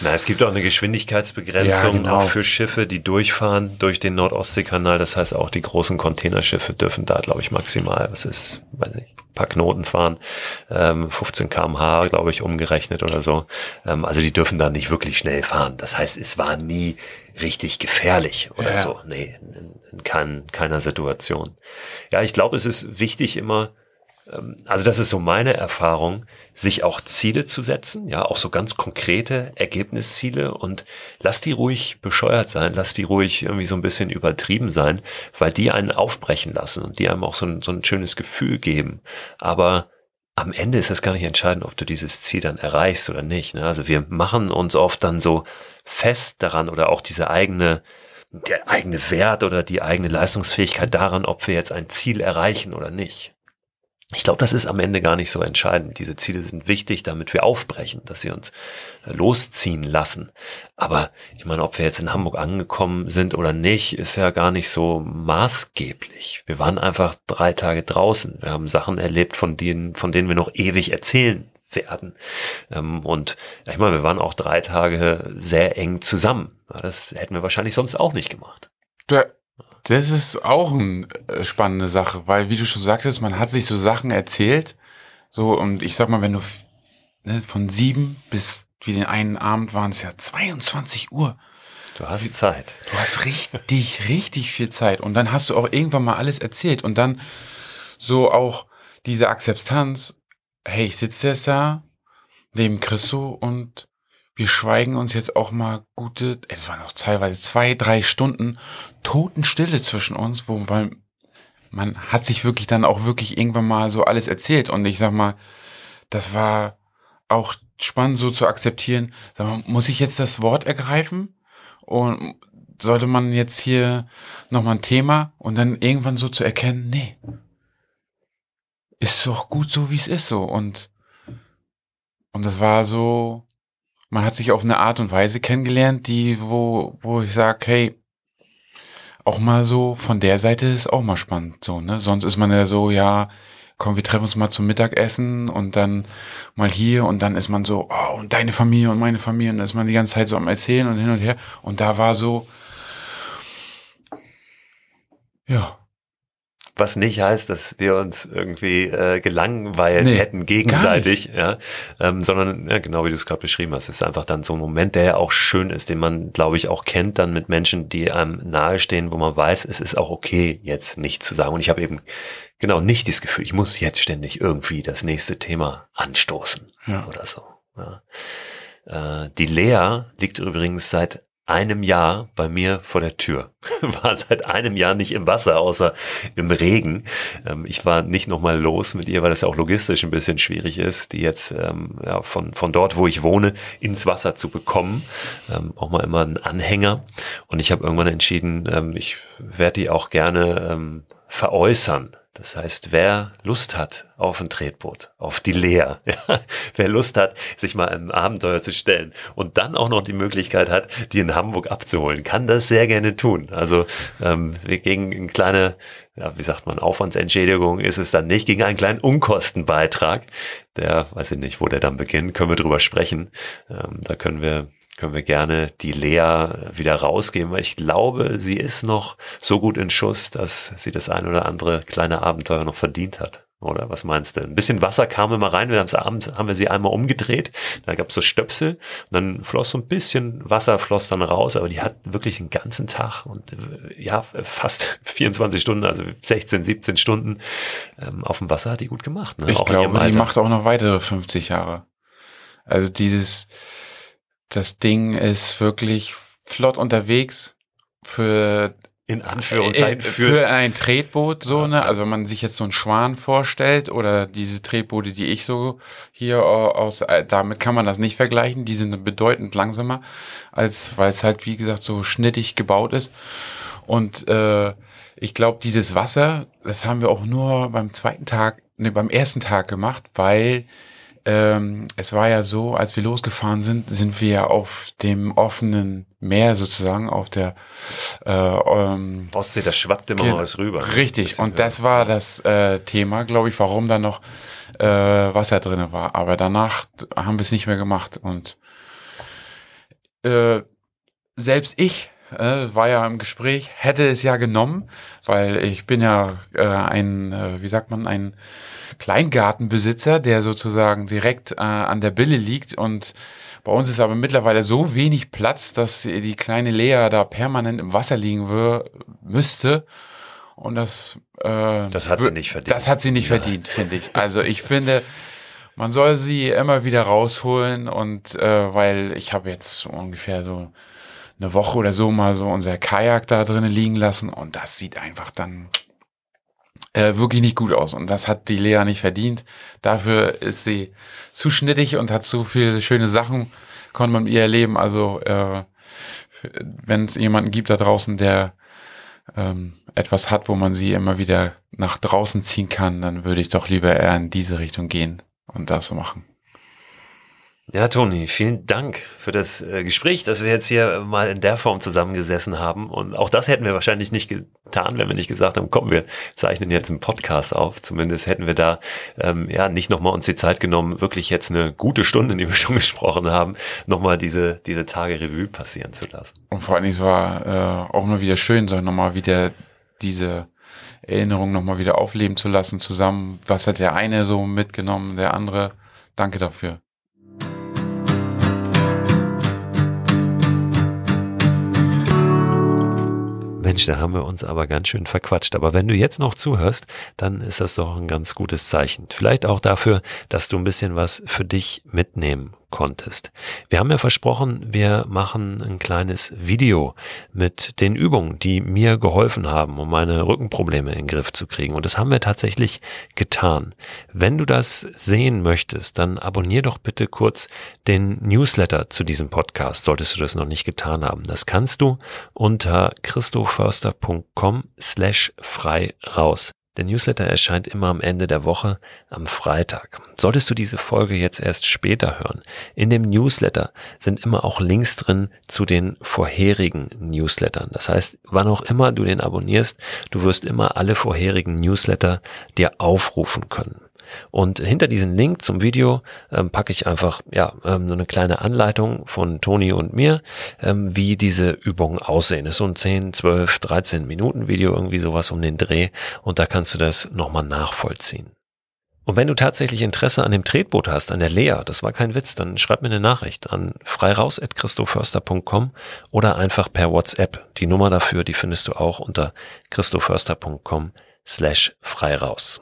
Na, es gibt auch eine Geschwindigkeitsbegrenzung ja, genau. auch für Schiffe, die durchfahren durch den Nordostseekanal. Das heißt, auch die großen Containerschiffe dürfen da, glaube ich, maximal, was ist, weiß ich, paar Knoten fahren, ähm, 15 kmh, glaube ich, umgerechnet oder so. Ähm, also die dürfen da nicht wirklich schnell fahren. Das heißt, es war nie richtig gefährlich oder ja. so. Nee, in, in kein, keiner Situation. Ja, ich glaube, es ist wichtig immer, ähm, also das ist so meine Erfahrung, sich auch Ziele zu setzen, ja, auch so ganz konkrete Ergebnisziele und lass die ruhig bescheuert sein, lass die ruhig irgendwie so ein bisschen übertrieben sein, weil die einen aufbrechen lassen und die einem auch so ein, so ein schönes Gefühl geben. Aber am Ende ist es gar nicht entscheidend, ob du dieses Ziel dann erreichst oder nicht. Ne? Also wir machen uns oft dann so fest daran oder auch diese eigene, der eigene Wert oder die eigene Leistungsfähigkeit daran, ob wir jetzt ein Ziel erreichen oder nicht. Ich glaube, das ist am Ende gar nicht so entscheidend. Diese Ziele sind wichtig, damit wir aufbrechen, dass sie uns äh, losziehen lassen. Aber ich meine, ob wir jetzt in Hamburg angekommen sind oder nicht, ist ja gar nicht so maßgeblich. Wir waren einfach drei Tage draußen. Wir haben Sachen erlebt, von denen, von denen wir noch ewig erzählen werden. Ähm, und ich meine, wir waren auch drei Tage sehr eng zusammen. Das hätten wir wahrscheinlich sonst auch nicht gemacht. Das ist auch eine äh, spannende Sache, weil wie du schon sagtest, man hat sich so Sachen erzählt, so und ich sag mal, wenn du ne, von sieben bis wie den einen Abend waren es ja 22 Uhr. Du hast Zeit. Du hast richtig, [laughs] richtig viel Zeit und dann hast du auch irgendwann mal alles erzählt und dann so auch diese Akzeptanz. Hey, ich sitze jetzt da neben Christo und wir schweigen uns jetzt auch mal gute, es waren auch teilweise zwei, drei Stunden Totenstille zwischen uns, wo, weil man hat sich wirklich dann auch wirklich irgendwann mal so alles erzählt. Und ich sag mal, das war auch spannend so zu akzeptieren, sag mal, muss ich jetzt das Wort ergreifen? Und sollte man jetzt hier nochmal ein Thema und dann irgendwann so zu erkennen, nee, ist doch gut so, wie es ist so. Und, und das war so, man hat sich auf eine Art und Weise kennengelernt, die, wo, wo ich sage, hey, auch mal so, von der Seite ist auch mal spannend, so, ne? Sonst ist man ja so, ja, komm, wir treffen uns mal zum Mittagessen und dann mal hier und dann ist man so, oh, und deine Familie und meine Familie und dann ist man die ganze Zeit so am Erzählen und hin und her und da war so, ja, was nicht heißt, dass wir uns irgendwie äh, gelangweilt nee, hätten gegenseitig, ja, ähm, sondern ja, genau wie du es gerade beschrieben hast, ist einfach dann so ein Moment, der ja auch schön ist, den man, glaube ich, auch kennt dann mit Menschen, die einem nahestehen, wo man weiß, es ist auch okay, jetzt nicht zu sagen. Und ich habe eben genau nicht das Gefühl, ich muss jetzt ständig irgendwie das nächste Thema anstoßen ja. oder so. Ja. Äh, die Lea liegt übrigens seit einem Jahr bei mir vor der Tür. [laughs] War seit einem Jahr nicht im Wasser, außer im Regen. Ähm, ich war nicht nochmal los mit ihr, weil das ja auch logistisch ein bisschen schwierig ist, die jetzt ähm, ja, von, von dort, wo ich wohne, ins Wasser zu bekommen. Ähm, auch mal immer einen Anhänger. Und ich habe irgendwann entschieden, ich werde die auch gerne veräußern. Das heißt, wer Lust hat auf ein Tretboot, auf die Lea, [laughs] ja, wer Lust hat, sich mal ein Abenteuer zu stellen und dann auch noch die Möglichkeit hat, die in Hamburg abzuholen, kann das sehr gerne tun. Also ähm, gegen eine kleine, ja, wie sagt man, Aufwandsentschädigung ist es dann nicht, gegen einen kleinen Unkostenbeitrag, der, weiß ich nicht, wo der dann beginnt, können wir drüber sprechen. Ähm, da können wir können wir gerne die Lea wieder rausgeben, weil ich glaube, sie ist noch so gut in Schuss, dass sie das ein oder andere kleine Abenteuer noch verdient hat. Oder was meinst du? Ein bisschen Wasser kam immer rein. Wir haben abends haben wir sie einmal umgedreht. Da gab es so Stöpsel. Und dann floss so ein bisschen Wasser floss dann raus. Aber die hat wirklich den ganzen Tag und äh, ja fast [laughs] 24 Stunden, also 16, 17 Stunden ähm, auf dem Wasser hat die gut gemacht. Ne? Ich auch glaube, die macht auch noch weitere 50 Jahre. Also dieses das Ding ist wirklich flott unterwegs für in Anführungszeichen äh, für, für ein Tretboot so ne? also wenn man sich jetzt so einen Schwan vorstellt oder diese Tretboote die ich so hier aus äh, damit kann man das nicht vergleichen. Die sind bedeutend langsamer als weil es halt wie gesagt so schnittig gebaut ist. Und äh, ich glaube dieses Wasser das haben wir auch nur beim zweiten Tag ne beim ersten Tag gemacht weil ähm, es war ja so, als wir losgefahren sind, sind wir auf dem offenen Meer sozusagen, auf der äh, ähm, Ostsee, das schwappt immer mal was rüber. Ne? Richtig, und das war das äh, Thema, glaube ich, warum da noch äh, Wasser drinne war. Aber danach haben wir es nicht mehr gemacht und äh, selbst ich äh, war ja im Gespräch, hätte es ja genommen, weil ich bin ja äh, ein, äh, wie sagt man, ein Kleingartenbesitzer, der sozusagen direkt äh, an der Bille liegt und bei uns ist aber mittlerweile so wenig Platz, dass die kleine Lea da permanent im Wasser liegen müsste. Und das, äh, das hat sie nicht verdient. Das hat sie nicht verdient, finde ich. Also ich finde, man soll sie immer wieder rausholen und äh, weil ich habe jetzt ungefähr so eine Woche oder so mal so unser Kajak da drinnen liegen lassen und das sieht einfach dann äh, wirklich nicht gut aus. Und das hat die Lea nicht verdient. Dafür ist sie zu schnittig und hat zu viele schöne Sachen, konnte man mit ihr erleben. Also äh, wenn es jemanden gibt da draußen, der ähm, etwas hat, wo man sie immer wieder nach draußen ziehen kann, dann würde ich doch lieber eher in diese Richtung gehen und das machen. Ja, Toni, vielen Dank für das äh, Gespräch, dass wir jetzt hier mal in der Form zusammengesessen haben. Und auch das hätten wir wahrscheinlich nicht getan, wenn wir nicht gesagt haben, komm, wir zeichnen jetzt einen Podcast auf. Zumindest hätten wir da ähm, ja nicht nochmal uns die Zeit genommen, wirklich jetzt eine gute Stunde, die wir [laughs] schon gesprochen haben, nochmal diese, diese Tage Revue passieren zu lassen. Und vor allem, es war äh, auch mal wieder schön, so nochmal wieder diese Erinnerung nochmal wieder aufleben zu lassen zusammen. Was hat der eine so mitgenommen, der andere? Danke dafür. Mensch, da haben wir uns aber ganz schön verquatscht. Aber wenn du jetzt noch zuhörst, dann ist das doch ein ganz gutes Zeichen. Vielleicht auch dafür, dass du ein bisschen was für dich mitnehmen konntest. Wir haben ja versprochen, wir machen ein kleines Video mit den Übungen, die mir geholfen haben, um meine Rückenprobleme in den Griff zu kriegen. Und das haben wir tatsächlich getan. Wenn du das sehen möchtest, dann abonnier doch bitte kurz den Newsletter zu diesem Podcast, solltest du das noch nicht getan haben. Das kannst du unter christoförster.com slash frei raus. Der Newsletter erscheint immer am Ende der Woche am Freitag. Solltest du diese Folge jetzt erst später hören, in dem Newsletter sind immer auch Links drin zu den vorherigen Newslettern. Das heißt, wann auch immer du den abonnierst, du wirst immer alle vorherigen Newsletter dir aufrufen können. Und hinter diesen Link zum Video ähm, packe ich einfach ja ähm, so eine kleine Anleitung von Toni und mir, ähm, wie diese Übungen aussehen. Das ist so ein 10, 12, 13 Minuten Video, irgendwie sowas um den Dreh. Und da kannst du das nochmal nachvollziehen. Und wenn du tatsächlich Interesse an dem Tretboot hast, an der Lea, das war kein Witz, dann schreib mir eine Nachricht an freiraus.christoförster.com oder einfach per WhatsApp. Die Nummer dafür, die findest du auch unter christoförster.com slash freiraus.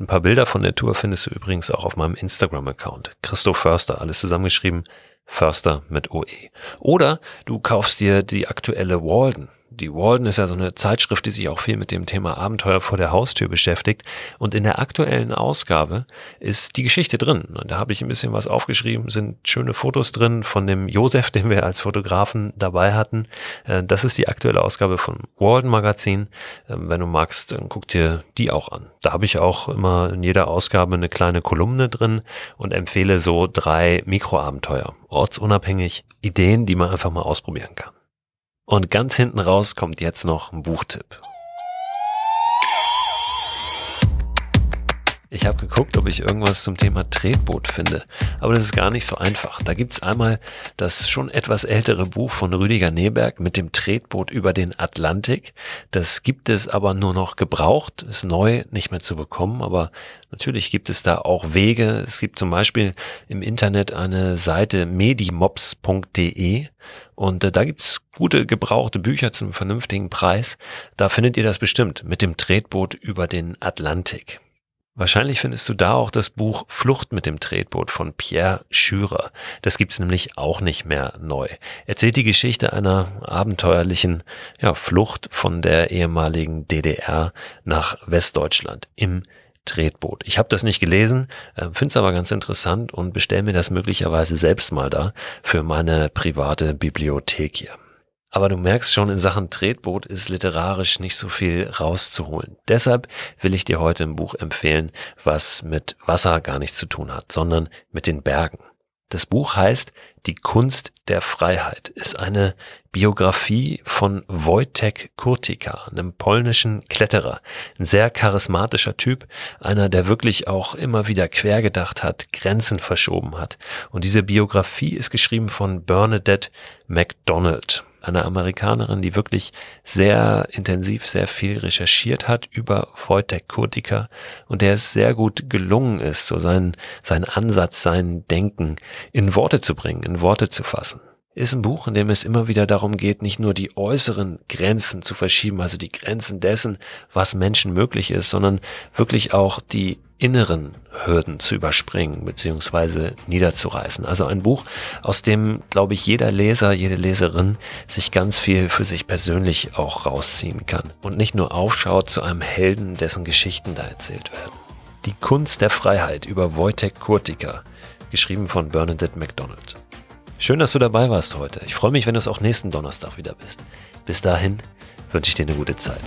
Ein paar Bilder von der Tour findest du übrigens auch auf meinem Instagram-Account. Christoph Förster, alles zusammengeschrieben. Förster mit OE. Oder du kaufst dir die aktuelle Walden. Die Walden ist ja so eine Zeitschrift, die sich auch viel mit dem Thema Abenteuer vor der Haustür beschäftigt. Und in der aktuellen Ausgabe ist die Geschichte drin. Und da habe ich ein bisschen was aufgeschrieben, sind schöne Fotos drin von dem Josef, [laughs] den wir als Fotografen dabei hatten. Äh, das ist die aktuelle Ausgabe vom Walden Magazin. Ähm, wenn du magst, guck dir die auch an. Da habe ich auch immer in jeder Ausgabe eine kleine Kolumne drin und empfehle so drei Mikroabenteuer, ortsunabhängig, Ideen, die man einfach mal ausprobieren kann. Und ganz hinten raus kommt jetzt noch ein Buchtipp. Ich habe geguckt, ob ich irgendwas zum Thema Tretboot finde, aber das ist gar nicht so einfach. Da gibt's einmal das schon etwas ältere Buch von Rüdiger Neberg mit dem Tretboot über den Atlantik. Das gibt es aber nur noch gebraucht, ist neu, nicht mehr zu bekommen, aber natürlich gibt es da auch Wege. Es gibt zum Beispiel im Internet eine Seite medimops.de und äh, da gibt's gute gebrauchte Bücher zum vernünftigen Preis. Da findet ihr das bestimmt mit dem Tretboot über den Atlantik. Wahrscheinlich findest du da auch das Buch Flucht mit dem Tretboot von Pierre Schürer. Das gibt's nämlich auch nicht mehr neu. Erzählt die Geschichte einer abenteuerlichen ja, Flucht von der ehemaligen DDR nach Westdeutschland im Tretboot. Ich habe das nicht gelesen, äh, finde es aber ganz interessant und bestelle mir das möglicherweise selbst mal da für meine private Bibliothek hier. Aber du merkst schon, in Sachen Tretboot ist literarisch nicht so viel rauszuholen. Deshalb will ich dir heute ein Buch empfehlen, was mit Wasser gar nichts zu tun hat, sondern mit den Bergen. Das Buch heißt Die Kunst der Freiheit, ist eine Biografie von Wojtek Kurtika, einem polnischen Kletterer. Ein sehr charismatischer Typ, einer, der wirklich auch immer wieder quergedacht hat, Grenzen verschoben hat. Und diese Biografie ist geschrieben von Bernadette MacDonald einer Amerikanerin, die wirklich sehr intensiv, sehr viel recherchiert hat über Wojtek Kurtika und der es sehr gut gelungen ist, so sein, sein Ansatz, sein Denken in Worte zu bringen, in Worte zu fassen ist ein Buch, in dem es immer wieder darum geht, nicht nur die äußeren Grenzen zu verschieben, also die Grenzen dessen, was Menschen möglich ist, sondern wirklich auch die inneren Hürden zu überspringen bzw. niederzureißen. Also ein Buch, aus dem, glaube ich, jeder Leser, jede Leserin sich ganz viel für sich persönlich auch rausziehen kann und nicht nur aufschaut zu einem Helden, dessen Geschichten da erzählt werden. Die Kunst der Freiheit über Wojtek Kurtika, geschrieben von Bernadette MacDonald. Schön, dass du dabei warst heute. Ich freue mich, wenn du es auch nächsten Donnerstag wieder bist. Bis dahin wünsche ich dir eine gute Zeit.